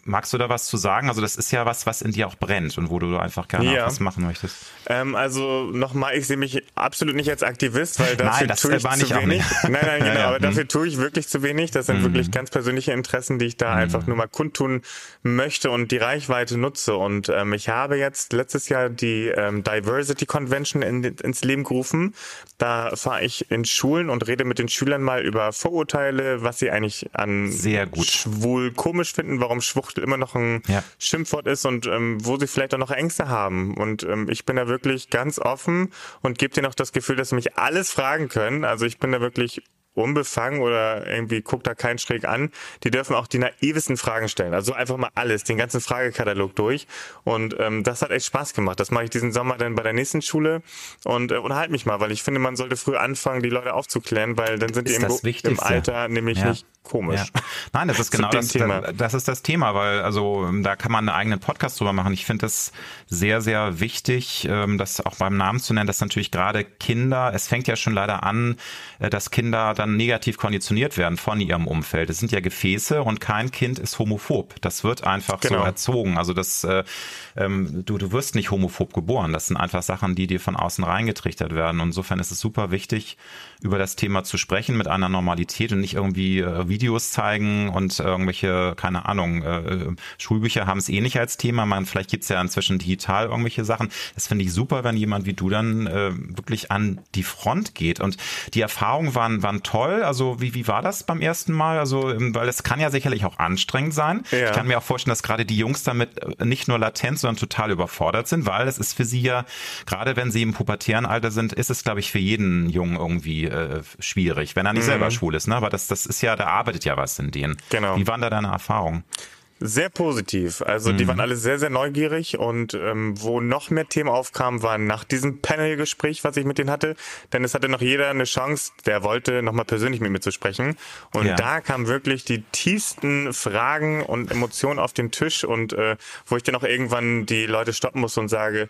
[SPEAKER 1] magst du da was zu sagen? Also das ist ja was, was in dir auch brennt und wo du einfach gerne ja. was machen möchtest.
[SPEAKER 3] Ähm, also nochmal, ich sehe mich absolut nicht als Aktivist, weil dafür nein, das tue ich war zu wenig. Nein, nein, genau, ja, ja. aber dafür mhm. tue ich wirklich zu wenig. Das sind mhm. wirklich ganz persönliche Interessen, die ich da mhm. einfach nur mal kundtun möchte und die Reichweite nutze. Und ähm, ich habe jetzt letztes Jahr die ähm, Diversity Convention in, ins Leben gerufen. Da fahre ich in Schulen und rede mit den Schülern mal über Vorurteile, was sie eigentlich an schwul komisch finden, warum Schwuchtel immer noch ein ja. Schimpfwort ist und ähm, wo sie vielleicht auch noch Ängste haben. Und ähm, ich bin da wirklich ganz offen und gebe denen auch das Gefühl, dass sie mich alles fragen können. Also ich bin da wirklich unbefangen oder irgendwie guckt da keinen schräg an, die dürfen auch die naivesten Fragen stellen. Also einfach mal alles, den ganzen Fragekatalog durch. Und ähm, das hat echt Spaß gemacht. Das mache ich diesen Sommer dann bei der nächsten Schule und äh, unterhalte mich mal, weil ich finde, man sollte früh anfangen, die Leute aufzuklären, weil dann sind ist die im, im Alter nämlich ja. nicht komisch. Ja.
[SPEAKER 1] Nein, das ist genau das Thema. Das ist das Thema, weil also da kann man einen eigenen Podcast drüber machen. Ich finde das sehr, sehr wichtig, ähm, das auch beim Namen zu nennen, dass natürlich gerade Kinder, es fängt ja schon leider an, äh, dass Kinder dann negativ konditioniert werden von ihrem Umfeld. Es sind ja Gefäße und kein Kind ist homophob. Das wird einfach genau. so erzogen. Also das, äh, ähm, du, du wirst nicht homophob geboren. Das sind einfach Sachen, die dir von außen reingetrichtert werden. Und insofern ist es super wichtig, über das Thema zu sprechen mit einer Normalität und nicht irgendwie äh, Videos zeigen und irgendwelche, keine Ahnung, äh, Schulbücher haben es eh nicht als Thema. Man, vielleicht gibt's ja inzwischen digital irgendwelche Sachen. Das finde ich super, wenn jemand wie du dann äh, wirklich an die Front geht. Und die Erfahrungen waren, waren toll. Also wie, wie war das beim ersten Mal? Also, ähm, weil es kann ja sicherlich auch anstrengend sein. Ja. Ich kann mir auch vorstellen, dass gerade die Jungs damit äh, nicht nur latent, sondern total überfordert sind, weil es ist für sie ja, gerade wenn sie im pubertären Alter sind, ist es, glaube ich, für jeden Jungen irgendwie äh, schwierig, wenn er nicht mhm. selber schwul ist. Ne? Aber das, das ist ja, da arbeitet ja was in denen. Genau. Wie waren da deine Erfahrungen?
[SPEAKER 3] Sehr positiv. Also mhm. die waren alle sehr, sehr neugierig und ähm, wo noch mehr Themen aufkamen, waren nach diesem Panel-Gespräch, was ich mit denen hatte. Denn es hatte noch jeder eine Chance, der wollte, nochmal persönlich mit mir zu sprechen. Und ja. da kamen wirklich die tiefsten Fragen und Emotionen auf den Tisch und äh, wo ich dann auch irgendwann die Leute stoppen muss und sage,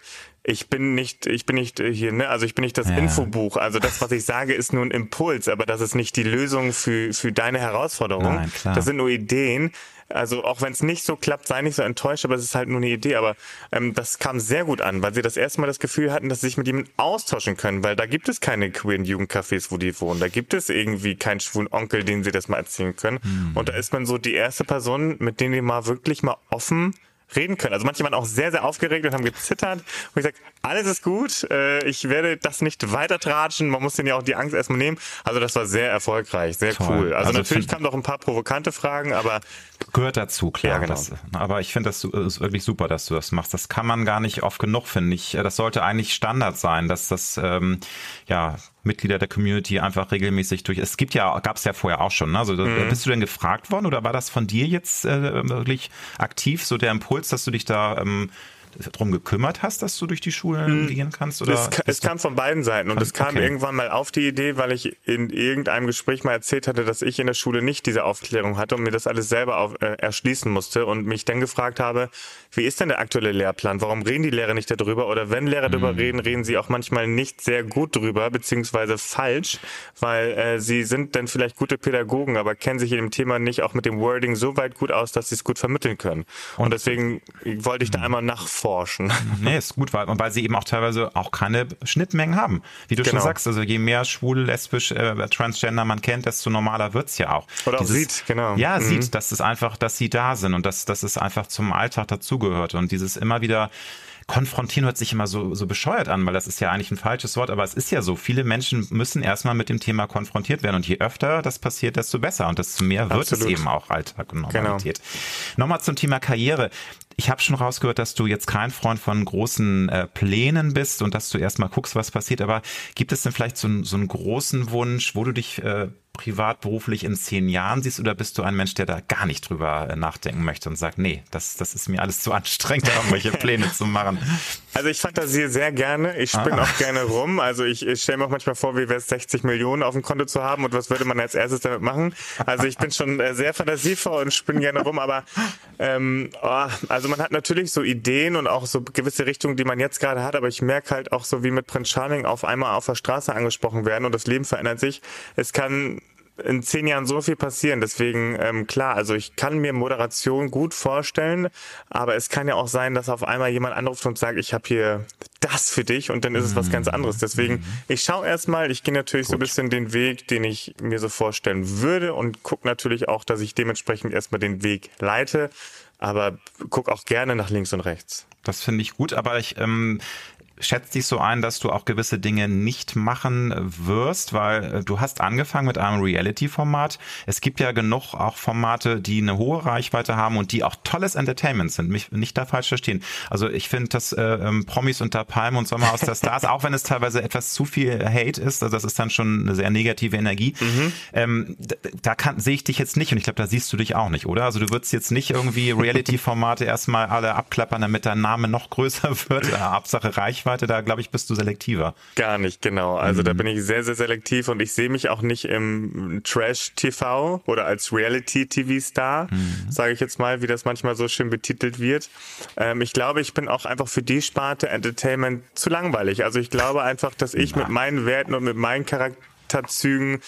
[SPEAKER 3] ich bin nicht, ich bin nicht hier, ne, also ich bin nicht das ja. Infobuch. Also das, was ich sage, ist nur ein Impuls, aber das ist nicht die Lösung für, für deine Herausforderung. Nein, das sind nur Ideen. Also auch wenn es nicht so klappt, sei nicht so enttäuscht, aber es ist halt nur eine Idee. Aber ähm, das kam sehr gut an, weil sie das erste Mal das Gefühl hatten, dass sie sich mit ihm austauschen können, weil da gibt es keine queeren Jugendcafés, wo die wohnen. Da gibt es irgendwie keinen schwulen Onkel, den sie das mal erzählen können. Mhm. Und da ist man so die erste Person, mit denen die mal wirklich mal offen reden können. Also manche waren auch sehr, sehr aufgeregt und haben gezittert. Und ich sage, alles ist gut, äh, ich werde das nicht weiter tratschen, man muss denen ja auch die Angst erstmal nehmen. Also das war sehr erfolgreich, sehr Toll. cool. Also, also natürlich kamen noch ein paar provokante Fragen, aber
[SPEAKER 1] gehört dazu, klar. Ja, genau. Das, aber ich finde das ist wirklich super, dass du das machst. Das kann man gar nicht oft genug, finde ich. Das sollte eigentlich Standard sein, dass das ähm, ja Mitglieder der Community einfach regelmäßig durch. Es gibt ja, gab es ja vorher auch schon. Ne? Also mhm. bist du denn gefragt worden oder war das von dir jetzt äh, wirklich aktiv so der Impuls, dass du dich da ähm, darum gekümmert hast, dass du durch die Schulen mhm. gehen kannst? Oder
[SPEAKER 3] es, es kam von beiden Seiten und es kam okay. irgendwann mal auf die Idee, weil ich in irgendeinem Gespräch mal erzählt hatte, dass ich in der Schule nicht diese Aufklärung hatte und mir das alles selber auf, äh, erschließen musste und mich dann gefragt habe, wie ist denn der aktuelle Lehrplan? Warum reden die Lehrer nicht darüber? Oder wenn Lehrer mhm. darüber reden, reden sie auch manchmal nicht sehr gut drüber, beziehungsweise falsch, weil äh, sie sind dann vielleicht gute Pädagogen, aber kennen sich in dem Thema nicht auch mit dem Wording so weit gut aus, dass sie es gut vermitteln können. Und, und deswegen wollte ich da einmal nachfragen forschen.
[SPEAKER 1] Nee, ist gut, weil, weil sie eben auch teilweise auch keine Schnittmengen haben. Wie du genau. schon sagst, also je mehr schwul, lesbisch, äh, transgender man kennt, desto normaler wird's ja auch.
[SPEAKER 3] Oder Dieses, auch sieht, genau.
[SPEAKER 1] Ja, mhm. sieht, dass es einfach, dass sie da sind und dass, dass es einfach zum Alltag dazugehört. Und dieses immer wieder konfrontieren hört sich immer so, so bescheuert an, weil das ist ja eigentlich ein falsches Wort, aber es ist ja so. Viele Menschen müssen erstmal mit dem Thema konfrontiert werden und je öfter das passiert, desto besser und desto mehr wird Absolut. es eben auch Alltag und Normalität. Genau. Nochmal zum Thema Karriere. Ich habe schon rausgehört, dass du jetzt kein Freund von großen äh, Plänen bist und dass du erstmal guckst, was passiert. Aber gibt es denn vielleicht so, so einen großen Wunsch, wo du dich äh, privat, beruflich in zehn Jahren siehst oder bist du ein Mensch, der da gar nicht drüber äh, nachdenken möchte und sagt, nee, das, das ist mir alles zu anstrengend, irgendwelche Pläne zu machen?
[SPEAKER 3] Also ich fantasiere sehr gerne. Ich spinne ah. auch gerne rum. Also ich, ich stelle mir auch manchmal vor, wie wäre es 60 Millionen auf dem Konto zu haben und was würde man als erstes damit machen. Also ich bin schon äh, sehr fantasievoll und spinne gerne rum. Aber ähm, oh, also man hat natürlich so Ideen und auch so gewisse Richtungen, die man jetzt gerade hat. Aber ich merke halt auch so, wie mit Prince Charming auf einmal auf der Straße angesprochen werden und das Leben verändert sich. Es kann in zehn Jahren so viel passieren. Deswegen, ähm, klar, also ich kann mir Moderation gut vorstellen, aber es kann ja auch sein, dass auf einmal jemand anruft und sagt, ich habe hier das für dich und dann ist es was ganz anderes. Deswegen, mhm. ich schaue erstmal, ich gehe natürlich gut. so ein bisschen den Weg, den ich mir so vorstellen würde und gucke natürlich auch, dass ich dementsprechend erstmal den Weg leite aber guck auch gerne nach links und rechts.
[SPEAKER 1] Das finde ich gut, aber ich ähm, schätzt dich so ein, dass du auch gewisse Dinge nicht machen wirst, weil äh, du hast angefangen mit einem Reality-Format. Es gibt ja genug auch Formate, die eine hohe Reichweite haben und die auch tolles Entertainment sind. Mich nicht da falsch verstehen. Also ich finde, dass äh, ähm, Promis unter Palmen und Sommer aus der Stars, auch wenn es teilweise etwas zu viel Hate ist, also das ist dann schon eine sehr negative Energie. Mhm. Ähm, da kann, sehe ich dich jetzt nicht und ich glaube, da siehst du dich auch nicht, oder? Also du würdest jetzt nicht irgendwie Reality-Formate erstmal alle abklappern, damit dein Name noch größer wird. Äh, Hauptsache Reichweite. Reichweite, da glaube ich, bist du selektiver.
[SPEAKER 3] Gar nicht, genau. Also mhm. da bin ich sehr, sehr selektiv und ich sehe mich auch nicht im Trash-TV oder als Reality-TV-Star, mhm. sage ich jetzt mal, wie das manchmal so schön betitelt wird. Ähm, ich glaube, ich bin auch einfach für die Sparte Entertainment zu langweilig. Also ich glaube einfach, dass ich mit meinen Werten und mit meinen Charakterzügen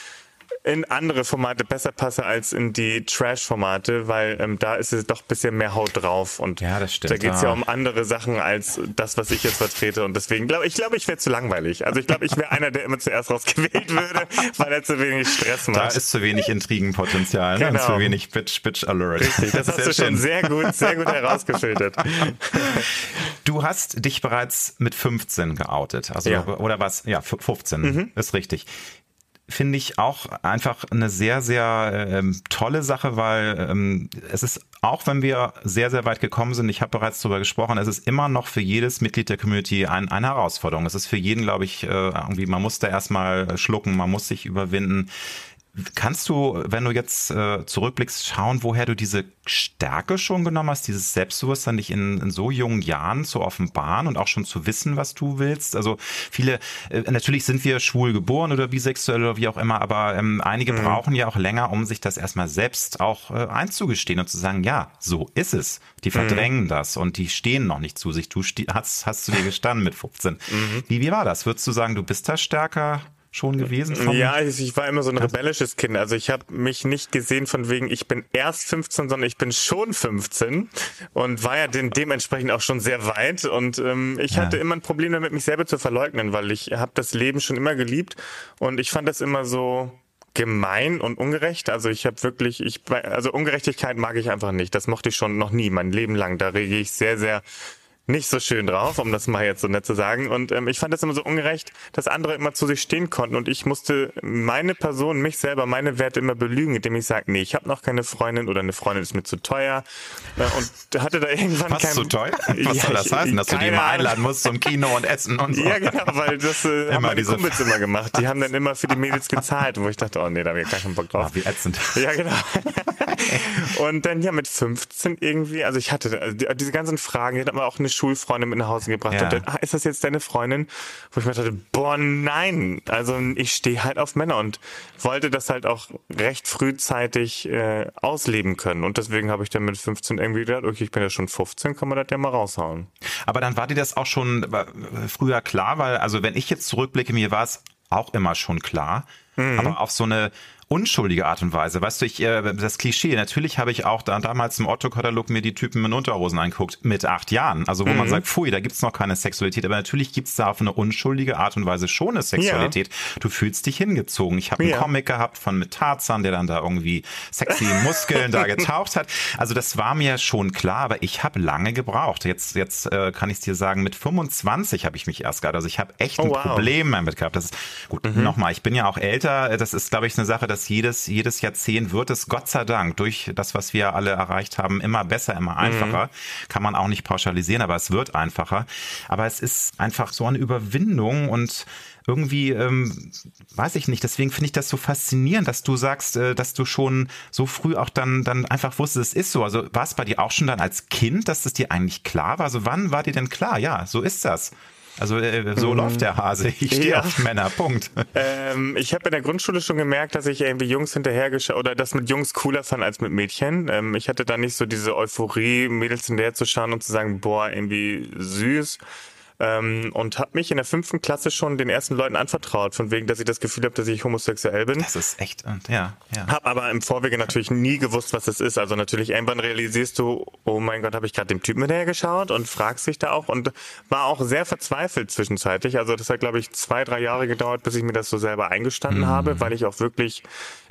[SPEAKER 3] in andere Formate besser passe als in die Trash-Formate, weil ähm, da ist es doch ein bisschen mehr Haut drauf und
[SPEAKER 1] ja, das stimmt,
[SPEAKER 3] da geht es ja. ja um andere Sachen als das, was ich jetzt vertrete und deswegen glaube ich, glaube ich wäre zu langweilig. Also ich glaube, ich wäre einer, der immer zuerst rausgewählt würde, weil er zu wenig Stress macht.
[SPEAKER 1] Da ist zu wenig Intrigenpotenzial ne? genau. und zu wenig Bitch Bitch Alert.
[SPEAKER 3] Richtig, das hast du schön. schon sehr gut, sehr gut herausgefiltert.
[SPEAKER 1] Du hast dich bereits mit 15 geoutet, also ja. oder was? Ja, 15 mhm. ist richtig finde ich auch einfach eine sehr, sehr ähm, tolle Sache, weil ähm, es ist, auch wenn wir sehr, sehr weit gekommen sind, ich habe bereits darüber gesprochen, es ist immer noch für jedes Mitglied der Community ein, eine Herausforderung. Es ist für jeden, glaube ich, äh, irgendwie, man muss da erstmal schlucken, man muss sich überwinden. Kannst du, wenn du jetzt äh, zurückblickst, schauen, woher du diese Stärke schon genommen hast, dieses Selbstbewusstsein, dich in, in, so jungen Jahren zu offenbaren und auch schon zu wissen, was du willst? Also viele, äh, natürlich sind wir schwul geboren oder bisexuell oder wie auch immer, aber ähm, einige mhm. brauchen ja auch länger, um sich das erstmal selbst auch äh, einzugestehen und zu sagen, ja, so ist es. Die verdrängen mhm. das und die stehen noch nicht zu sich. Du hast, hast du dir gestanden mit 15. Mhm. Wie, wie war das? Würdest du sagen, du bist da stärker schon gewesen?
[SPEAKER 3] ja, ich, war immer so ein rebellisches Kind. Also ich habe mich nicht gesehen von wegen, ich bin erst 15, sondern ich bin schon 15 und war ja den, dementsprechend auch schon sehr weit. Und ähm, ich ja. hatte immer ein Problem damit, mich selber zu verleugnen, weil ich habe das Leben schon immer geliebt und ich fand das immer so gemein und ungerecht. Also ich habe wirklich, ich also Ungerechtigkeit mag ich einfach nicht. Das mochte ich schon noch nie, mein Leben lang. Da rege ich sehr, sehr nicht so schön drauf, um das mal jetzt so nett zu sagen. Und ähm, ich fand das immer so ungerecht, dass andere immer zu sich stehen konnten und ich musste meine Person, mich selber, meine Werte immer belügen, indem ich sage, nee, ich habe noch keine Freundin oder eine Freundin ist mir zu teuer äh, und hatte da irgendwann
[SPEAKER 1] Was kein... zu teuer? Was ja, soll das heißen, dass du die mal einladen musst zum Kino und Essen und so?
[SPEAKER 3] Ja, genau, weil das äh, haben meine Kumpels immer gemacht. Die haben dann immer für die Mädels gezahlt, wo ich dachte, oh nee, da habe ich gar keinen Bock drauf.
[SPEAKER 1] Oh, wie ätzend.
[SPEAKER 3] Ja, genau. und dann ja mit 15 irgendwie, also ich hatte also diese ganzen Fragen, die hat aber auch eine Schulfreundin Freundin mit nach Hause gebracht. Ja. Und dann, ah, ist das jetzt deine Freundin? Wo ich mir dachte, boah, nein. Also ich stehe halt auf Männer und wollte das halt auch recht frühzeitig äh, ausleben können. Und deswegen habe ich dann mit 15 irgendwie gedacht, okay, ich bin ja schon 15, kann man das ja mal raushauen.
[SPEAKER 1] Aber dann war dir das auch schon früher klar, weil, also wenn ich jetzt zurückblicke, mir war es auch immer schon klar. Mhm. Aber auf so eine unschuldige Art und Weise. Weißt du, ich, äh, das Klischee, natürlich habe ich auch da, damals im Otto-Katalog mir die Typen in Unterhosen angeguckt, mit acht Jahren. Also wo mhm. man sagt, pfui, da gibt's noch keine Sexualität. Aber natürlich gibt's da auf eine unschuldige Art und Weise schon eine Sexualität. Ja. Du fühlst dich hingezogen. Ich habe einen ja. Comic gehabt von mit Tarzan, der dann da irgendwie sexy Muskeln da getaucht hat. Also das war mir schon klar, aber ich habe lange gebraucht. Jetzt, jetzt äh, kann ich dir sagen, mit 25 habe ich mich erst gehabt. Also ich habe echt ein oh, wow. Problem damit gehabt. Das ist gut, mhm. nochmal, ich bin ja auch älter. Das ist, glaube ich, eine Sache, das dass jedes, jedes Jahrzehnt wird es Gott sei Dank durch das, was wir alle erreicht haben, immer besser, immer mhm. einfacher. Mhm. Kann man auch nicht pauschalisieren, aber es wird einfacher. Aber es ist einfach so eine Überwindung und irgendwie, ähm, weiß ich nicht, deswegen finde ich das so faszinierend, dass du sagst, äh, dass du schon so früh auch dann, dann einfach wusstest, es ist so. Also war es bei dir auch schon dann als Kind, dass das dir eigentlich klar war? Also wann war dir denn klar, ja, so ist das? Also äh, so mhm. läuft der Hase. Ich stehe ja. auf Männer. Punkt.
[SPEAKER 3] Ähm, ich habe in der Grundschule schon gemerkt, dass ich irgendwie Jungs hinterhergeschaut oder das mit Jungs cooler fand als mit Mädchen. Ähm, ich hatte da nicht so diese Euphorie, Mädels hinterher zu schauen und zu sagen, boah, irgendwie süß ähm, und habe mich in der fünften Klasse schon den ersten Leuten anvertraut, von wegen, dass ich das Gefühl habe, dass ich homosexuell bin.
[SPEAKER 1] Das ist echt, und ja, ja.
[SPEAKER 3] Hab aber im Vorwege natürlich nie gewusst, was das ist. Also natürlich irgendwann realisierst du, oh mein Gott, habe ich gerade dem Typen hinterher geschaut und fragst dich da auch und war auch sehr verzweifelt zwischenzeitlich. Also das hat, glaube ich, zwei, drei Jahre gedauert, bis ich mir das so selber eingestanden mhm. habe, weil ich auch wirklich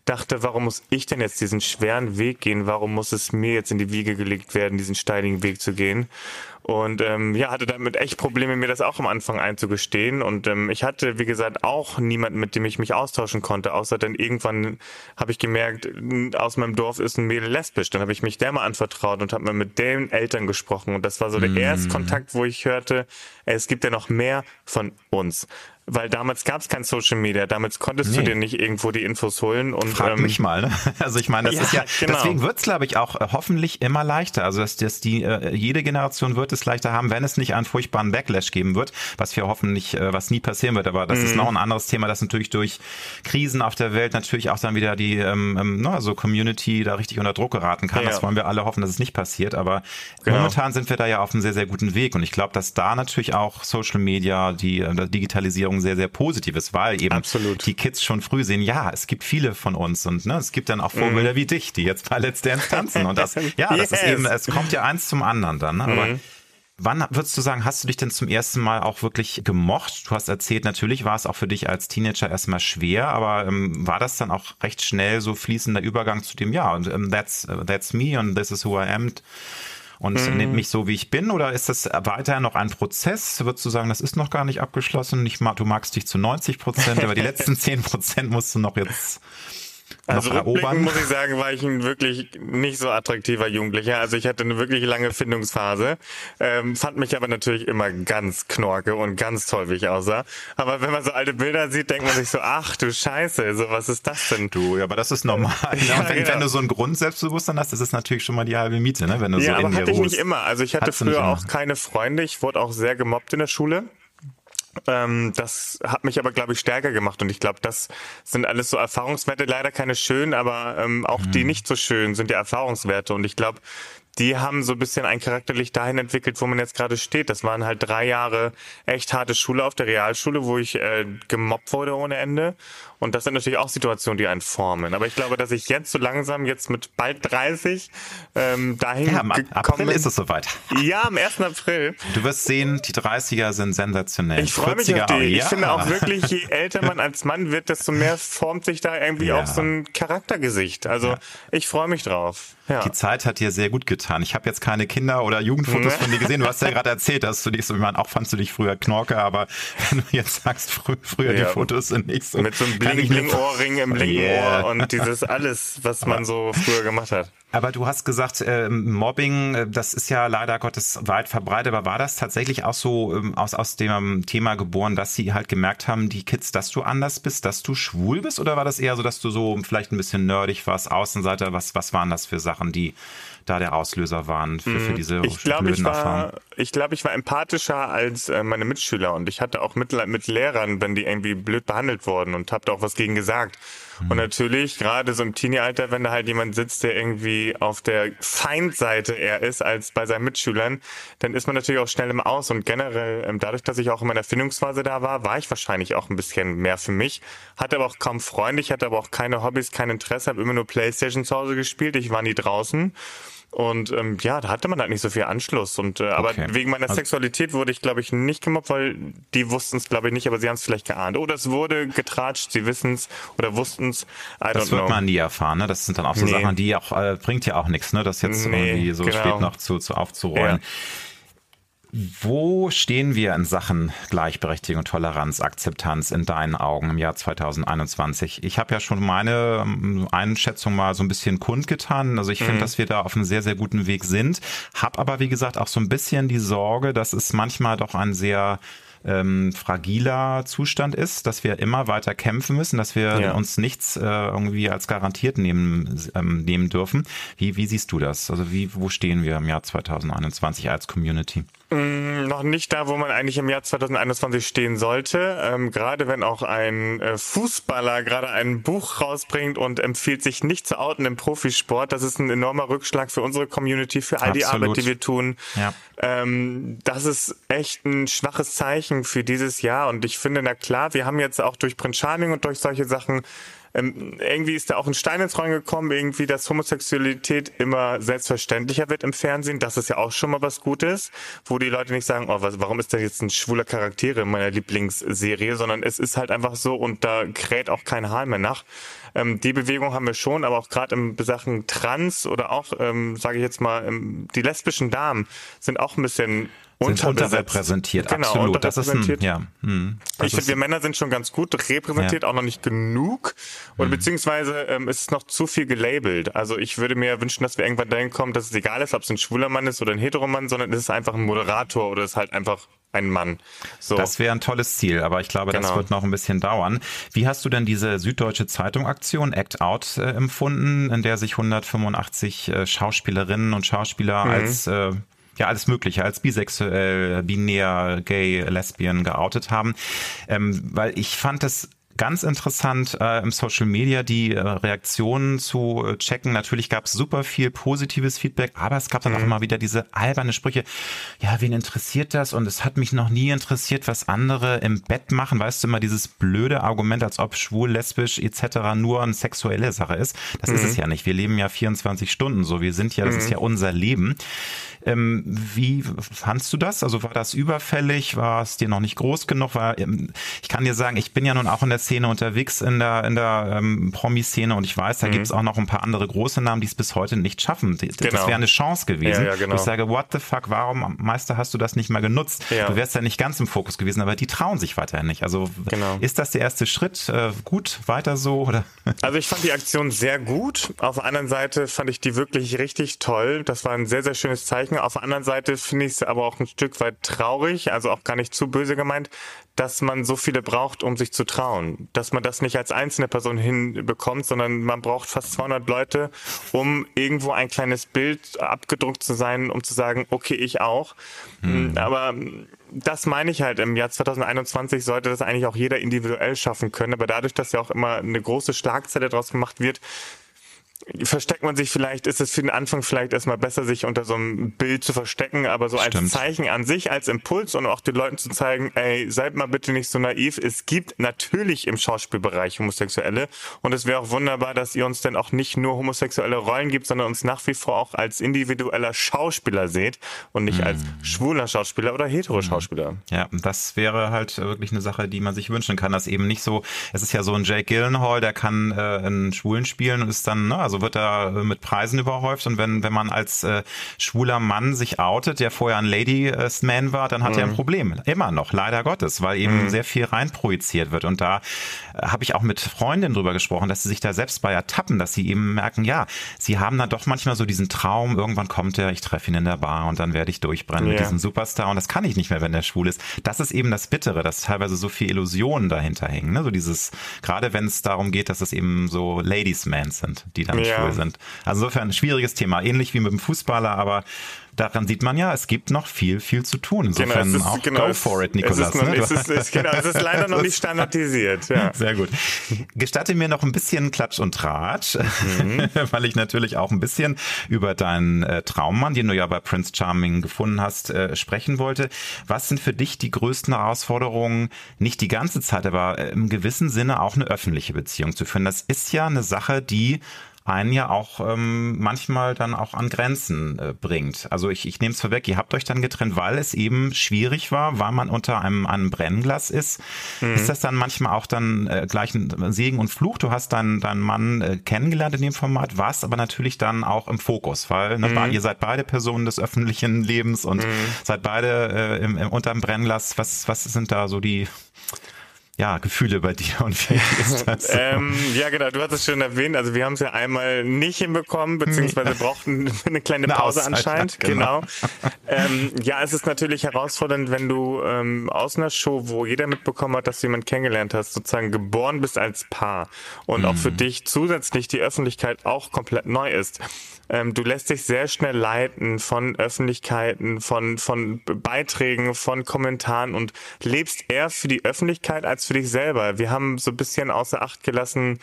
[SPEAKER 3] dachte, warum muss ich denn jetzt diesen schweren Weg gehen? Warum muss es mir jetzt in die Wiege gelegt werden, diesen steinigen Weg zu gehen? Und ähm, ja, hatte damit echt Probleme, mir das auch am Anfang einzugestehen. Und ähm, ich hatte, wie gesagt, auch niemanden, mit dem ich mich austauschen konnte, außer dann irgendwann habe ich gemerkt, aus meinem Dorf ist ein Mädel lesbisch. Dann habe ich mich der mal anvertraut und habe mal mit den Eltern gesprochen. Und das war so der mm. erste Kontakt, wo ich hörte, es gibt ja noch mehr von uns weil damals gab es kein Social Media, damals konntest nee. du dir nicht irgendwo die Infos holen und
[SPEAKER 1] frag ähm, mich mal. Ne? Also ich meine, das ja, ist ja genau. deswegen wird's glaube ich auch äh, hoffentlich immer leichter. Also dass, dass die äh, jede Generation wird es leichter haben, wenn es nicht einen furchtbaren Backlash geben wird, was wir hoffentlich, äh, was nie passieren wird. Aber das mhm. ist noch ein anderes Thema, das natürlich durch Krisen auf der Welt natürlich auch dann wieder die ähm, ne, also Community da richtig unter Druck geraten kann. Ja. Das wollen wir alle hoffen, dass es nicht passiert. Aber genau. momentan sind wir da ja auf einem sehr sehr guten Weg und ich glaube, dass da natürlich auch Social Media, die äh, Digitalisierung Entwicklung sehr, sehr positiv ist, weil eben Absolut. die Kids schon früh sehen, ja, es gibt viele von uns und ne, es gibt dann auch Vorbilder mhm. wie dich, die jetzt bei Let's Dance tanzen und das, ja, das yes. ist eben, es kommt ja eins zum anderen dann, ne? aber mhm. Wann würdest du sagen, hast du dich denn zum ersten Mal auch wirklich gemocht? Du hast erzählt, natürlich war es auch für dich als Teenager erstmal schwer, aber ähm, war das dann auch recht schnell so fließender Übergang zu dem, ja, und ähm, that's, uh, that's me and this is who I am und mhm. nimmt mich so, wie ich bin? Oder ist das weiterhin noch ein Prozess? Würdest du sagen, das ist noch gar nicht abgeschlossen? Ich mag, du magst dich zu 90 Prozent, aber die letzten 10 Prozent musst du noch jetzt
[SPEAKER 3] also erobern. muss ich sagen, war ich ein wirklich nicht so attraktiver Jugendlicher. Also ich hatte eine wirklich lange Findungsphase, ähm, fand mich aber natürlich immer ganz knorke und ganz toll, wie ich aussah. Aber wenn man so alte Bilder sieht, denkt man sich so, ach du Scheiße, so was ist das denn?
[SPEAKER 1] Du, ja, aber das ist normal. ja, wenn, genau. wenn, du so ein Grundselbstbewusstsein hast, das ist natürlich schon mal die halbe Miete, ne? Wenn du
[SPEAKER 3] ja,
[SPEAKER 1] so
[SPEAKER 3] aber
[SPEAKER 1] in
[SPEAKER 3] hatte ich nicht immer. Also ich hatte früher auch keine Freunde. Ich wurde auch sehr gemobbt in der Schule. Ähm, das hat mich aber, glaube ich, stärker gemacht. Und ich glaube, das sind alles so Erfahrungswerte, leider keine schönen, aber ähm, auch mhm. die nicht so schön sind ja Erfahrungswerte. Und ich glaube, die haben so ein bisschen ein charakterlich dahin entwickelt, wo man jetzt gerade steht. Das waren halt drei Jahre echt harte Schule auf der Realschule, wo ich äh, gemobbt wurde ohne Ende. Und das sind natürlich auch Situationen, die einen formen. Aber ich glaube, dass ich jetzt so langsam, jetzt mit bald 30, ähm, dahin ja, am
[SPEAKER 1] April ist es soweit.
[SPEAKER 3] Ja, am 1. April.
[SPEAKER 1] Du wirst sehen, die 30er sind sensationell.
[SPEAKER 3] Ich freue mich auf die. Ja. Ich finde auch wirklich, je älter man als Mann wird, desto mehr formt sich da irgendwie ja. auch so ein Charaktergesicht. Also ja. ich freue mich drauf.
[SPEAKER 1] Ja. Die Zeit hat dir sehr gut getan. Ich habe jetzt keine Kinder- oder Jugendfotos von dir gesehen. Du hast ja gerade erzählt, dass du dich so, ich meine, auch fandst du dich früher Knorke, aber wenn du jetzt sagst, frü früher die Fotos sind nicht so.
[SPEAKER 3] Mit so einem Bling-Bling-Ohrring im linken yeah. Ohr und dieses alles, was man so früher gemacht hat.
[SPEAKER 1] Aber du hast gesagt, äh, Mobbing, das ist ja leider Gottes weit verbreitet. Aber war das tatsächlich auch so ähm, aus, aus dem Thema geboren, dass sie halt gemerkt haben, die Kids, dass du anders bist, dass du schwul bist? Oder war das eher so, dass du so vielleicht ein bisschen nerdig warst, Außenseiter? Was, was waren das für Sachen, die da der Auslöser waren für, für mhm. diese
[SPEAKER 3] ich glaub, blöden ich war, Erfahrungen? Ich glaube, ich war empathischer als äh, meine Mitschüler und ich hatte auch Mitleid mit Lehrern, wenn die irgendwie blöd behandelt wurden und habe da auch was gegen gesagt. Mhm. Und natürlich, gerade so im Teenie-Alter, wenn da halt jemand sitzt, der irgendwie auf der Feindseite eher ist als bei seinen Mitschülern, dann ist man natürlich auch schnell im Aus. Und generell, ähm, dadurch, dass ich auch in meiner Findungsphase da war, war ich wahrscheinlich auch ein bisschen mehr für mich. Hatte aber auch kaum Freunde, ich hatte aber auch keine Hobbys, kein Interesse, habe immer nur Playstation zu Hause gespielt, ich war nie draußen. Und ähm, ja, da hatte man halt nicht so viel Anschluss. Und äh, aber okay. wegen meiner also, Sexualität wurde ich, glaube ich, nicht gemobbt, weil die wussten es, glaube ich, nicht, aber sie haben es vielleicht geahnt. Oder es wurde getratscht, sie wissen es oder wussten es.
[SPEAKER 1] Das wird know. man nie erfahren, ne? Das sind dann auch so nee. Sachen, die auch äh, bringt ja auch nichts, ne? Das jetzt nee, irgendwie so genau. spät noch zu, zu aufzurollen. Ja. Wo stehen wir in Sachen Gleichberechtigung, Toleranz, Akzeptanz in deinen Augen im Jahr 2021? Ich habe ja schon meine ähm, Einschätzung mal so ein bisschen kundgetan. Also ich mhm. finde, dass wir da auf einem sehr, sehr guten Weg sind. Hab aber, wie gesagt, auch so ein bisschen die Sorge, dass es manchmal doch ein sehr ähm, fragiler Zustand ist, dass wir immer weiter kämpfen müssen, dass wir ja. uns nichts äh, irgendwie als garantiert nehmen, ähm, nehmen dürfen. Wie, wie siehst du das? Also wie, wo stehen wir im Jahr 2021 als Community?
[SPEAKER 3] Mm, noch nicht da, wo man eigentlich im Jahr 2021 stehen sollte. Ähm, gerade wenn auch ein äh, Fußballer gerade ein Buch rausbringt und empfiehlt, sich nicht zu outen im Profisport, das ist ein enormer Rückschlag für unsere Community, für all die Arbeit, die wir tun. Ja. Ähm, das ist echt ein schwaches Zeichen für dieses Jahr. Und ich finde, na klar, wir haben jetzt auch durch Prince Charming und durch solche Sachen ähm, irgendwie ist da auch ein Stein ins Rollen gekommen, irgendwie, dass Homosexualität immer selbstverständlicher wird im Fernsehen. Das ist ja auch schon mal was Gutes, wo die Leute nicht sagen, oh, was, warum ist da jetzt ein schwuler Charakter in meiner Lieblingsserie, sondern es ist halt einfach so und da kräht auch kein Hahn mehr nach. Ähm, die Bewegung haben wir schon, aber auch gerade im Sachen Trans oder auch, ähm, sage ich jetzt mal, ähm, die lesbischen Damen sind auch ein bisschen
[SPEAKER 1] sind unterrepräsentiert, genau, absolut.
[SPEAKER 3] Unterrepräsentiert. Das ist ein, ja. Hm, ich finde, wir Männer sind schon ganz gut repräsentiert, ja. auch noch nicht genug. Oder hm. beziehungsweise ähm, ist es noch zu viel gelabelt. Also ich würde mir wünschen, dass wir irgendwann dahin kommen, dass es egal ist, ob es ein schwuler Mann ist oder ein Heteromann, sondern es ist einfach ein Moderator oder es ist halt einfach ein Mann.
[SPEAKER 1] So. Das wäre ein tolles Ziel, aber ich glaube, genau. das wird noch ein bisschen dauern. Wie hast du denn diese Süddeutsche Zeitung Aktion Act Out äh, empfunden, in der sich 185 äh, Schauspielerinnen und Schauspieler mhm. als äh, ja alles Mögliche als bisexuell, binär, gay, lesbian geoutet haben, ähm, weil ich fand es ganz interessant äh, im Social Media die äh, Reaktionen zu äh, checken. Natürlich gab es super viel positives Feedback, aber es gab dann mhm. auch immer wieder diese alberne Sprüche. Ja, wen interessiert das? Und es hat mich noch nie interessiert, was andere im Bett machen. Weißt du immer dieses blöde Argument, als ob schwul, lesbisch etc. nur eine sexuelle Sache ist. Das mhm. ist es mhm. ja nicht. Wir leben ja 24 Stunden so. Wir sind ja, das mhm. ist ja unser Leben. Ähm, wie fandst du das? Also war das überfällig? War es dir noch nicht groß genug? War, ähm, ich kann dir sagen, ich bin ja nun auch in der Szene unterwegs, in der, in der ähm, Promi-Szene und ich weiß, da mhm. gibt es auch noch ein paar andere große Namen, die es bis heute nicht schaffen. Das genau. wäre eine Chance gewesen. Ja, ja, genau. Ich sage, what the fuck, warum, Meister, hast du das nicht mal genutzt? Ja. Du wärst ja nicht ganz im Fokus gewesen, aber die trauen sich weiterhin nicht. Also genau. ist das der erste Schritt? Äh, gut, weiter so? Oder?
[SPEAKER 3] Also ich fand die Aktion sehr gut. Auf der anderen Seite fand ich die wirklich richtig toll. Das war ein sehr, sehr schönes Zeichen. Auf der anderen Seite finde ich es aber auch ein Stück weit traurig, also auch gar nicht zu böse gemeint, dass man so viele braucht, um sich zu trauen. Dass man das nicht als einzelne Person hinbekommt, sondern man braucht fast 200 Leute, um irgendwo ein kleines Bild abgedruckt zu sein, um zu sagen, okay, ich auch. Mhm. Aber das meine ich halt. Im Jahr 2021 sollte das eigentlich auch jeder individuell schaffen können. Aber dadurch, dass ja auch immer eine große Schlagzeile draus gemacht wird, versteckt man sich vielleicht, ist es für den Anfang vielleicht erstmal besser, sich unter so einem Bild zu verstecken, aber so Stimmt. als Zeichen an sich, als Impuls und auch den Leuten zu zeigen, ey, seid mal bitte nicht so naiv. Es gibt natürlich im Schauspielbereich Homosexuelle und es wäre auch wunderbar, dass ihr uns denn auch nicht nur homosexuelle Rollen gibt, sondern uns nach wie vor auch als individueller Schauspieler seht und nicht mm. als schwuler Schauspieler oder hetero Schauspieler.
[SPEAKER 1] Ja, das wäre halt wirklich eine Sache, die man sich wünschen kann, dass eben nicht so, es ist ja so ein Jake Gyllenhaal, der kann äh, einen Schwulen spielen und ist dann, ne, also wird er äh, mit Preisen überhäuft. Und wenn, wenn man als äh, schwuler Mann sich outet, der vorher ein Ladies Man war, dann hat mhm. er ein Problem. Immer noch, leider Gottes, weil eben mhm. sehr viel reinprojiziert wird. Und da äh, habe ich auch mit Freundinnen drüber gesprochen, dass sie sich da selbst bei ertappen, dass sie eben merken, ja, sie haben dann doch manchmal so diesen Traum, irgendwann kommt er, ich treffe ihn in der Bar und dann werde ich durchbrennen ja. mit diesem Superstar. Und das kann ich nicht mehr, wenn der schwul ist. Das ist eben das Bittere, dass teilweise so viel Illusionen dahinter hängen. Ne? So dieses, gerade wenn es darum geht, dass es eben so Ladies Man sind, die dann. Schwul sind. Also insofern ein schwieriges Thema, ähnlich wie mit dem Fußballer, aber daran sieht man ja, es gibt noch viel, viel zu tun. Genau, Insofern genau, ist, auch genau, go for it, Nikolas. Es ist, noch,
[SPEAKER 3] ne? es ist, es, genau, es ist leider noch nicht standardisiert. Ja.
[SPEAKER 1] Sehr gut. Gestatte mir noch ein bisschen Klatsch und Tratsch, mhm. weil ich natürlich auch ein bisschen über deinen äh, Traummann, den du ja bei Prince Charming gefunden hast, äh, sprechen wollte. Was sind für dich die größten Herausforderungen, nicht die ganze Zeit, aber im gewissen Sinne auch eine öffentliche Beziehung zu führen? Das ist ja eine Sache, die einen ja auch ähm, manchmal dann auch an Grenzen äh, bringt. Also ich, ich nehme es vorweg, ihr habt euch dann getrennt, weil es eben schwierig war, weil man unter einem, einem Brennglas ist. Mhm. Ist das dann manchmal auch dann äh, gleich ein Segen und Fluch? Du hast deinen deinen Mann äh, kennengelernt in dem Format, warst aber natürlich dann auch im Fokus, weil ne, mhm. ihr seid beide Personen des öffentlichen Lebens und mhm. seid beide äh, im, im, unter dem Brennglas. Was, was sind da so die ja, Gefühle bei dir und wie ist
[SPEAKER 3] das? So? ähm, ja, genau, du hast es schon erwähnt. Also wir haben es ja einmal nicht hinbekommen, beziehungsweise brauchten eine kleine Pause eine anscheinend. Genau. genau. ähm, ja, es ist natürlich herausfordernd, wenn du ähm, aus einer Show, wo jeder mitbekommen hat, dass du jemanden kennengelernt hast, sozusagen geboren bist als Paar und mhm. auch für mhm. dich zusätzlich die Öffentlichkeit auch komplett neu ist ähm, du lässt dich sehr schnell leiten von Öffentlichkeiten, von, von Beiträgen, von Kommentaren und lebst eher für die Öffentlichkeit als für dich selber. Wir haben so ein bisschen außer Acht gelassen,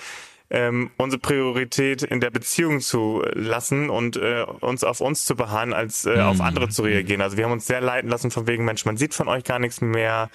[SPEAKER 3] ähm, unsere Priorität in der Beziehung zu lassen und äh, uns auf uns zu beharren, als äh, mhm. auf andere zu reagieren. Also wir haben uns sehr leiten lassen von wegen, Mensch, man sieht von euch gar nichts mehr,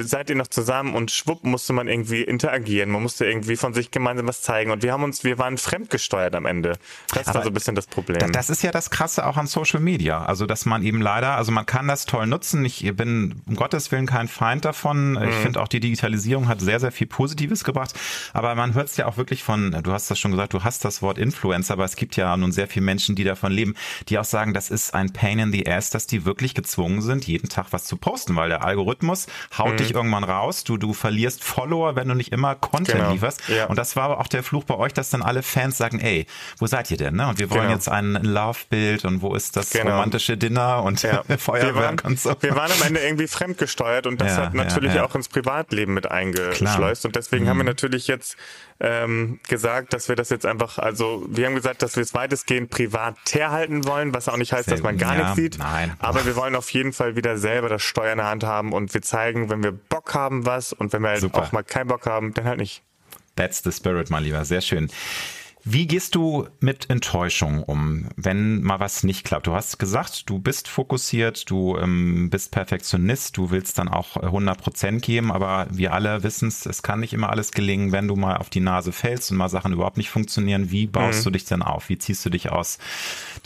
[SPEAKER 3] seid ihr noch zusammen und schwupp musste man irgendwie interagieren, man musste irgendwie von sich gemeinsam was zeigen und wir haben uns, wir waren fremdgesteuert am Ende. Das Aber war so ein bisschen das Problem.
[SPEAKER 1] Das ist ja das Krasse auch an Social Media, also dass man eben leider, also man kann das toll nutzen, ich bin um Gottes Willen kein Feind davon, mhm. ich finde auch die Digitalisierung hat sehr, sehr viel Positives gebracht, aber man hört es ja auch wirklich von, du hast das schon gesagt, du hast das Wort Influencer, aber es gibt ja nun sehr viele Menschen, die davon leben, die auch sagen, das ist ein Pain in the ass, dass die wirklich gezwungen sind, jeden Tag was zu posten, weil der Algorithmus haut mhm. dich irgendwann raus, du, du verlierst Follower, wenn du nicht immer Content genau. lieferst. Ja. Und das war aber auch der Fluch bei euch, dass dann alle Fans sagen, ey, wo seid ihr denn? Ne? Und wir wollen genau. jetzt ein Love-Bild und wo ist das genau. romantische Dinner und ja. Feuerwerk
[SPEAKER 3] und so. Wir waren am Ende irgendwie fremdgesteuert und das ja, hat natürlich auch ins Privatleben mit eingeschleust. Klar. Und deswegen mhm. haben wir natürlich jetzt ähm, gesagt, dass wir das jetzt einfach, also wir haben gesagt, dass wir es weitestgehend privat halten wollen, was auch nicht heißt, dass man gar ja, nichts sieht. Nein. Aber wir wollen auf jeden Fall wieder selber das Steuer in der Hand haben und wir zeigen, wenn wir Bock haben, was und wenn wir halt auch mal keinen Bock haben, dann halt nicht.
[SPEAKER 1] That's the spirit, mein Lieber. Sehr schön. Wie gehst du mit Enttäuschung um, wenn mal was nicht klappt? Du hast gesagt, du bist fokussiert, du ähm, bist Perfektionist, du willst dann auch 100 Prozent geben, aber wir alle wissen es, es kann nicht immer alles gelingen, wenn du mal auf die Nase fällst und mal Sachen überhaupt nicht funktionieren. Wie baust mhm. du dich denn auf? Wie ziehst du dich aus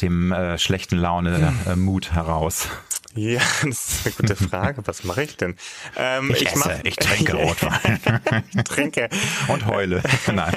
[SPEAKER 1] dem äh, schlechten Laune-Mut äh, heraus?
[SPEAKER 3] Ja, das ist eine gute Frage. Was mache ich denn?
[SPEAKER 1] Ähm, ich, ich, esse, ich trinke Rotwein.
[SPEAKER 3] ich trinke.
[SPEAKER 1] Und heule. Nein.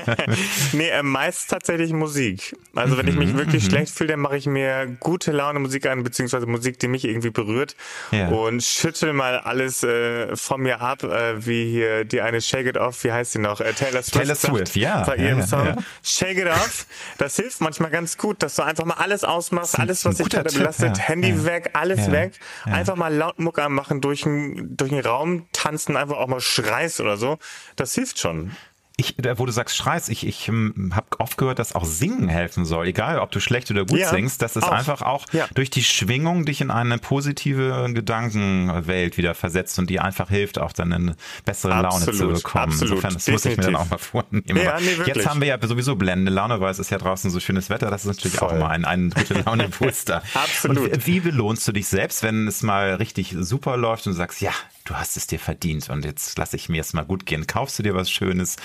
[SPEAKER 3] nee, äh, meist tatsächlich Musik. Also wenn ich mich mhm, wirklich mhm. schlecht fühle, dann mache ich mir gute Laune Musik an, beziehungsweise Musik, die mich irgendwie berührt ja. und schüttel mal alles äh, von mir ab, äh, wie hier die eine Shake It Off, wie heißt sie noch? Äh, Taylor Swift.
[SPEAKER 1] Taylor Swift, ja.
[SPEAKER 3] Bei ihrem ja, Song. Ja. Shake It Off. Das hilft manchmal ganz gut, dass du einfach mal alles ausmachst, alles, was dich gerade belastet, Handy weg, alles weg. Einfach mal laut Muck anmachen, durch den, durch Raum tanzen, einfach auch mal schreist oder so. Das hilft schon
[SPEAKER 1] ich, wo du sagst, schreist, ich, ich ähm, habe oft gehört, dass auch Singen helfen soll. Egal, ob du schlecht oder gut ja, singst, dass es auch. einfach auch ja. durch die Schwingung dich in eine positive Gedankenwelt wieder versetzt und die einfach hilft, auch dann eine bessere Laune zu bekommen. Absolut. Insofern, das Definitiv. muss ich mir dann auch mal vornehmen. Ja, nee, jetzt haben wir ja sowieso blendende Laune, weil es ist ja draußen so schönes Wetter. Das ist natürlich Voll. auch mal ein, ein gute Laune-Booster.
[SPEAKER 3] Absolut.
[SPEAKER 1] Und wie belohnst du dich selbst, wenn es mal richtig super läuft und du sagst, ja, du hast es dir verdient und jetzt lasse ich mir es mal gut gehen. Kaufst du dir was Schönes?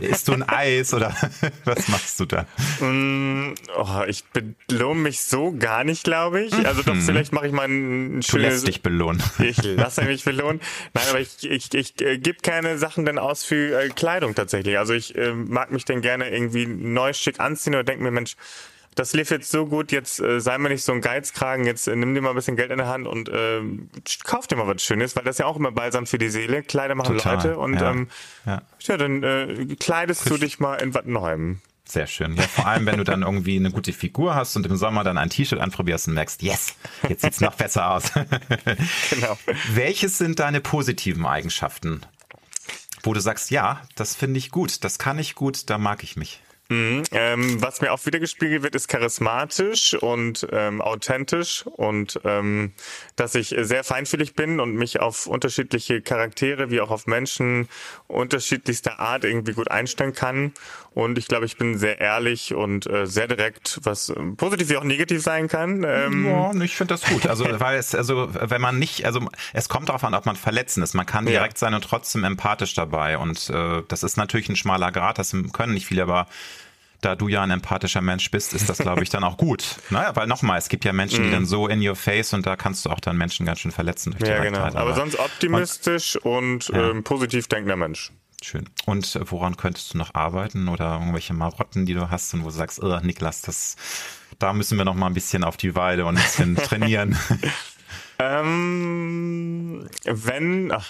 [SPEAKER 1] Isst du ein Eis oder was machst du da?
[SPEAKER 3] Mm, oh, ich belohne mich so gar nicht, glaube ich. Also doch, mhm. vielleicht mache ich mal ein schönes... Du
[SPEAKER 1] lässt dich belohnen.
[SPEAKER 3] Ich lasse mich belohnen. Nein, aber ich, ich, ich äh, gebe keine Sachen denn aus für äh, Kleidung tatsächlich. Also ich äh, mag mich denn gerne irgendwie neu schick anziehen oder denke mir, Mensch, das lief jetzt so gut, jetzt äh, sei mir nicht so ein Geizkragen, jetzt äh, nimm dir mal ein bisschen Geld in der Hand und äh, kauf dir mal was Schönes, weil das ist ja auch immer balsam für die Seele. Kleider machen Total. Leute und ja, ähm, ja. ja dann äh, kleidest Frisch. du dich mal in Wattenheim.
[SPEAKER 1] Sehr schön. Ja, vor allem, wenn du dann irgendwie eine gute Figur hast und im Sommer dann ein T-Shirt anprobierst und merkst, yes, jetzt sieht's noch besser aus. genau. Welches sind deine positiven Eigenschaften, wo du sagst, ja, das finde ich gut, das kann ich gut, da mag ich mich?
[SPEAKER 3] Mhm, ähm, was mir auch wieder gespiegelt wird, ist charismatisch und ähm, authentisch und ähm, dass ich sehr feinfühlig bin und mich auf unterschiedliche Charaktere wie auch auf Menschen unterschiedlichster Art irgendwie gut einstellen kann. Und ich glaube, ich bin sehr ehrlich und äh, sehr direkt, was positiv wie auch negativ sein kann.
[SPEAKER 1] Ähm ja, ich finde das gut. Also weil es, also wenn man nicht, also es kommt darauf an, ob man verletzend ist. Man kann direkt ja. sein und trotzdem empathisch dabei. Und äh, das ist natürlich ein schmaler Grad, das können nicht viele, aber da du ja ein empathischer Mensch bist, ist das, glaube ich, dann auch gut. Naja, weil nochmal, es gibt ja Menschen, die mhm. dann so in your face und da kannst du auch dann Menschen ganz schön verletzen
[SPEAKER 3] durch die Ja, genau. Aber, aber, sonst optimistisch und, und ja. ähm, positiv denkender Mensch.
[SPEAKER 1] Schön. Und äh, woran könntest du noch arbeiten oder irgendwelche Marotten, die du hast und wo du sagst, oh, Niklas, das, da müssen wir noch mal ein bisschen auf die Weide und ein bisschen trainieren?
[SPEAKER 3] ähm, wenn, ach,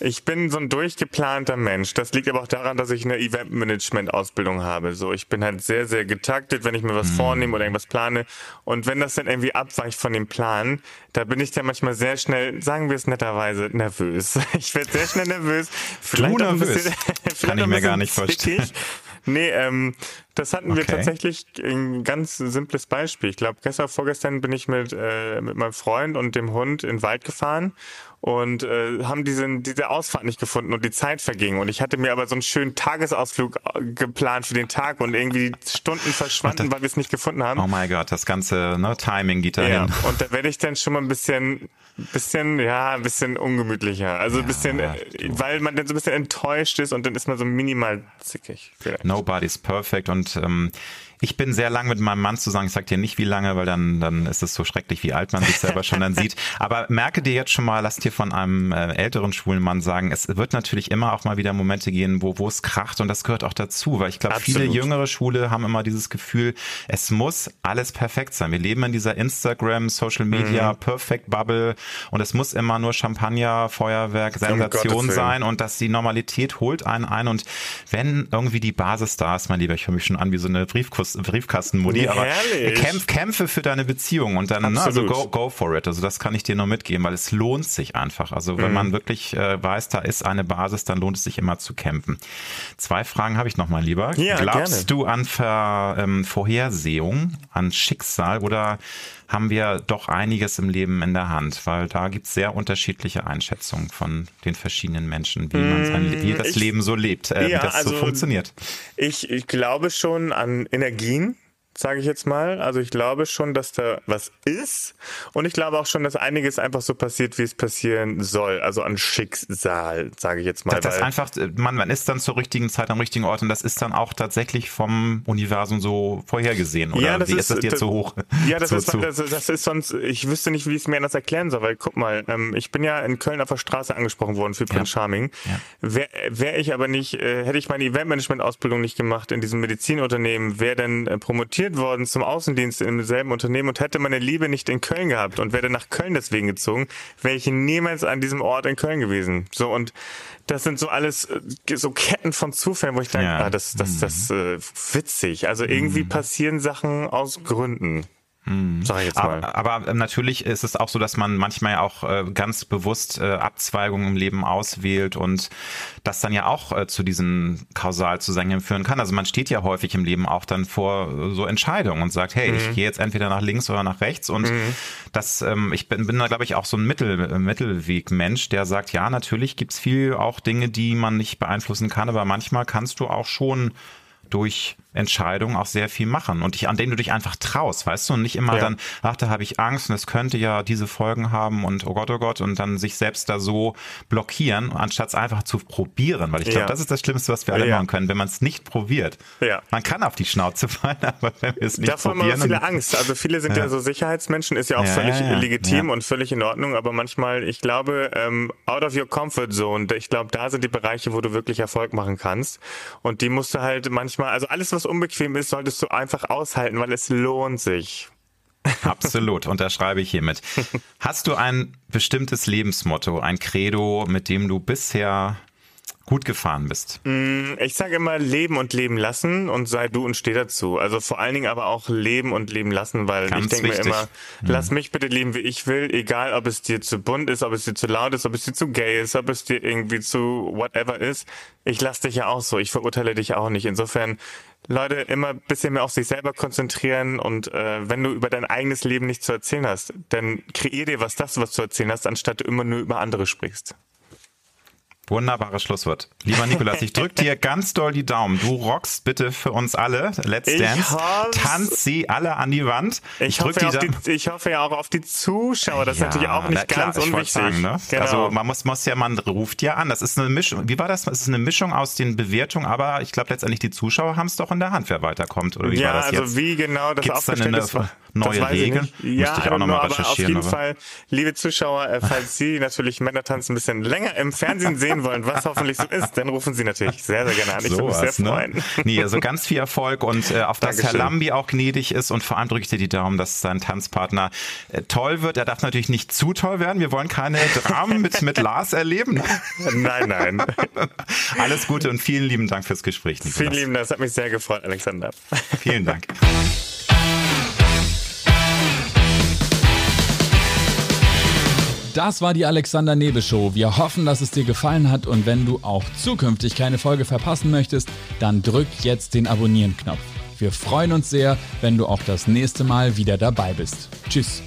[SPEAKER 3] ich bin so ein durchgeplanter Mensch. Das liegt aber auch daran, dass ich eine Eventmanagement-Ausbildung habe. So, ich bin halt sehr, sehr getaktet, wenn ich mir was mhm. vornehme oder irgendwas plane. Und wenn das dann irgendwie abweicht von dem Plan, da bin ich dann manchmal sehr schnell, sagen wir es netterweise, nervös. Ich werde sehr schnell nervös.
[SPEAKER 1] Vielleicht du nervös? Bisschen, Kann ich mir gar nicht vorstellen.
[SPEAKER 3] Nee, ähm, das hatten okay. wir tatsächlich ein ganz simples Beispiel. Ich glaube, gestern, vorgestern bin ich mit, äh, mit meinem Freund und dem Hund in den Wald gefahren und äh, haben diesen, diese Ausfahrt nicht gefunden und die Zeit verging. Und ich hatte mir aber so einen schönen Tagesausflug äh, geplant für den Tag und irgendwie Stunden verschwanden, weil wir es nicht gefunden haben.
[SPEAKER 1] Oh mein Gott, das ganze ne, Timing geht dahin.
[SPEAKER 3] Ja, und da werde ich dann schon mal ein bisschen, bisschen, ja, ein bisschen ungemütlicher. Also ein bisschen, ja, weil man dann so ein bisschen enttäuscht ist und dann ist man so minimal zickig.
[SPEAKER 1] Vielleicht. Nobody's perfect und ähm, ich bin sehr lang mit meinem Mann zusammen. Ich sag dir nicht, wie lange, weil dann, dann ist es so schrecklich, wie alt man sich selber schon dann sieht. Aber merke dir jetzt schon mal, lass dir von einem äh, älteren schwulen Mann sagen, es wird natürlich immer auch mal wieder Momente gehen, wo, wo es kracht und das gehört auch dazu, weil ich glaube, viele jüngere Schwule haben immer dieses Gefühl, es muss alles perfekt sein. Wir leben in dieser Instagram, Social Media, mhm. Perfect Bubble und es muss immer nur Champagner, Feuerwerk, Sensation um sein und dass die Normalität holt einen ein und wenn irgendwie die Basis da ist, mein Lieber, ich höre mich schon an wie so eine Briefkuss Briefkastenmodi, aber kämpf, kämpfe für deine Beziehung und dann, ne, also go, go for it. Also das kann ich dir nur mitgeben, weil es lohnt sich einfach. Also wenn mhm. man wirklich äh, weiß, da ist eine Basis, dann lohnt es sich immer zu kämpfen. Zwei Fragen habe ich noch mal lieber. Ja, Glaubst gerne. du an Ver, ähm, Vorhersehung, an Schicksal oder haben wir doch einiges im Leben in der Hand, weil da gibt es sehr unterschiedliche Einschätzungen von den verschiedenen Menschen, wie man sein, wie das ich, Leben so lebt, äh, ja, wie das also so funktioniert.
[SPEAKER 3] Ich, ich glaube schon an Energien, sage ich jetzt mal. Also ich glaube schon, dass da was ist und ich glaube auch schon, dass einiges einfach so passiert, wie es passieren soll. Also an Schicksal, sage ich jetzt mal.
[SPEAKER 1] Das, das einfach, man, man ist dann zur richtigen Zeit am richtigen Ort und das ist dann auch tatsächlich vom Universum so vorhergesehen oder ja, das wie ist, ist das dir zu hoch?
[SPEAKER 3] Ja, das, ist, das, das, ist sonst, ich wüsste nicht, wie ich es mir anders erklären soll, weil guck mal, ähm, ich bin ja in Köln auf der Straße angesprochen worden für Prince ja. Charming. Ja. Wäre wär ich aber nicht, äh, hätte ich meine Eventmanagement-Ausbildung nicht gemacht in diesem Medizinunternehmen, wäre dann äh, promotiert rekrutiert worden zum Außendienst im selben Unternehmen und hätte meine Liebe nicht in Köln gehabt und wäre nach Köln deswegen gezogen, wäre ich niemals an diesem Ort in Köln gewesen. So und das sind so alles äh, so Ketten von Zufällen, wo ich denke, ja. ah, das, das, das, das äh, witzig. Also irgendwie mhm. passieren Sachen aus Gründen.
[SPEAKER 1] Mhm. Sag ich jetzt mal. Aber, aber, natürlich ist es auch so, dass man manchmal auch äh, ganz bewusst äh, Abzweigungen im Leben auswählt und das dann ja auch äh, zu diesen Kausalzusammenhängen führen kann. Also man steht ja häufig im Leben auch dann vor äh, so Entscheidungen und sagt, hey, mhm. ich gehe jetzt entweder nach links oder nach rechts und mhm. das, ähm, ich bin, bin da glaube ich auch so ein Mittel, äh, Mittelwegmensch, der sagt, ja, natürlich gibt's viel auch Dinge, die man nicht beeinflussen kann, aber manchmal kannst du auch schon durch Entscheidungen auch sehr viel machen und dich, an denen du dich einfach traust, weißt du, und nicht immer ja. dann, ach, da habe ich Angst und es könnte ja diese Folgen haben und oh Gott, oh Gott, und dann sich selbst da so blockieren, anstatt es einfach zu probieren, weil ich glaube, ja. das ist das Schlimmste, was wir alle ja. machen können, wenn man es nicht probiert. Ja. Man kann auf die Schnauze fallen, aber wenn wir es nicht Davor probieren. Davor
[SPEAKER 3] haben viele Angst. Also viele sind ja, so Sicherheitsmenschen, ist ja auch völlig legitim und völlig in Ordnung, aber manchmal, ich glaube, ähm, out of your comfort zone, ich glaube, da sind die Bereiche, wo du wirklich Erfolg machen kannst und die musst du halt manchmal, also alles, was was unbequem ist, solltest du einfach aushalten, weil es lohnt sich.
[SPEAKER 1] Absolut, unterschreibe ich hiermit. Hast du ein bestimmtes Lebensmotto, ein Credo, mit dem du bisher gut gefahren bist?
[SPEAKER 3] Mm, ich sage immer leben und leben lassen und sei du und steh dazu. Also vor allen Dingen aber auch leben und leben lassen, weil Ganz ich denke mir immer, lass mich bitte leben, wie ich will, egal ob es dir zu bunt ist, ob es dir zu laut ist, ob es dir zu gay ist, ob es dir irgendwie zu whatever ist. Ich lass dich ja auch so, ich verurteile dich auch nicht. Insofern Leute immer ein bisschen mehr auf sich selber konzentrieren und äh, wenn du über dein eigenes Leben nichts zu erzählen hast, dann kreier dir was das, was du erzählen hast, anstatt du immer nur über andere sprichst.
[SPEAKER 1] Wunderbares Schlusswort. Lieber Nikolas, ich drücke dir ganz doll die Daumen. Du rockst bitte für uns alle. Let's Dance. Tanz sie alle an die Wand.
[SPEAKER 3] Ich, ich, hoffe, die, ich hoffe ja auch auf die Zuschauer. Das ja, ist natürlich auch nicht klar, ganz unwichtig. Sagen,
[SPEAKER 1] ne? genau. Also man muss, muss ja, man ruft ja an. Das ist eine Mischung. Wie war das? Es ist eine Mischung aus den Bewertungen, aber ich glaube letztendlich die Zuschauer haben es doch in der Hand, wer weiterkommt. Oder wie
[SPEAKER 3] ja,
[SPEAKER 1] war das
[SPEAKER 3] also wie genau das Gibt's aufgestellt ist,
[SPEAKER 1] neue Regeln?
[SPEAKER 3] Ja, ich auch noch mal aber auf jeden aber. Fall, liebe Zuschauer, äh, falls Sie natürlich Männertanz ein bisschen länger im Fernsehen sehen wollen, was hoffentlich so ist, dann rufen Sie natürlich sehr, sehr gerne an. Ich so würde mich sehr ne? freuen.
[SPEAKER 1] Nee, also ganz viel Erfolg und äh, auf das. Herr Lambi auch gnädig ist und vor allem drücke ich dir die Daumen, dass sein Tanzpartner äh, toll wird. Er darf natürlich nicht zu toll werden. Wir wollen keine Dramen mit, mit Lars erleben.
[SPEAKER 3] Nein, nein.
[SPEAKER 1] Alles Gute und vielen lieben Dank fürs Gespräch, Nikolas.
[SPEAKER 3] Vielen lieben Dank, das hat mich sehr gefreut, Alexander.
[SPEAKER 1] Vielen Dank.
[SPEAKER 2] Das war die Alexander Nebe Show. Wir hoffen, dass es dir gefallen hat und wenn du auch zukünftig keine Folge verpassen möchtest, dann drück jetzt den Abonnieren-Knopf. Wir freuen uns sehr, wenn du auch das nächste Mal wieder dabei bist. Tschüss.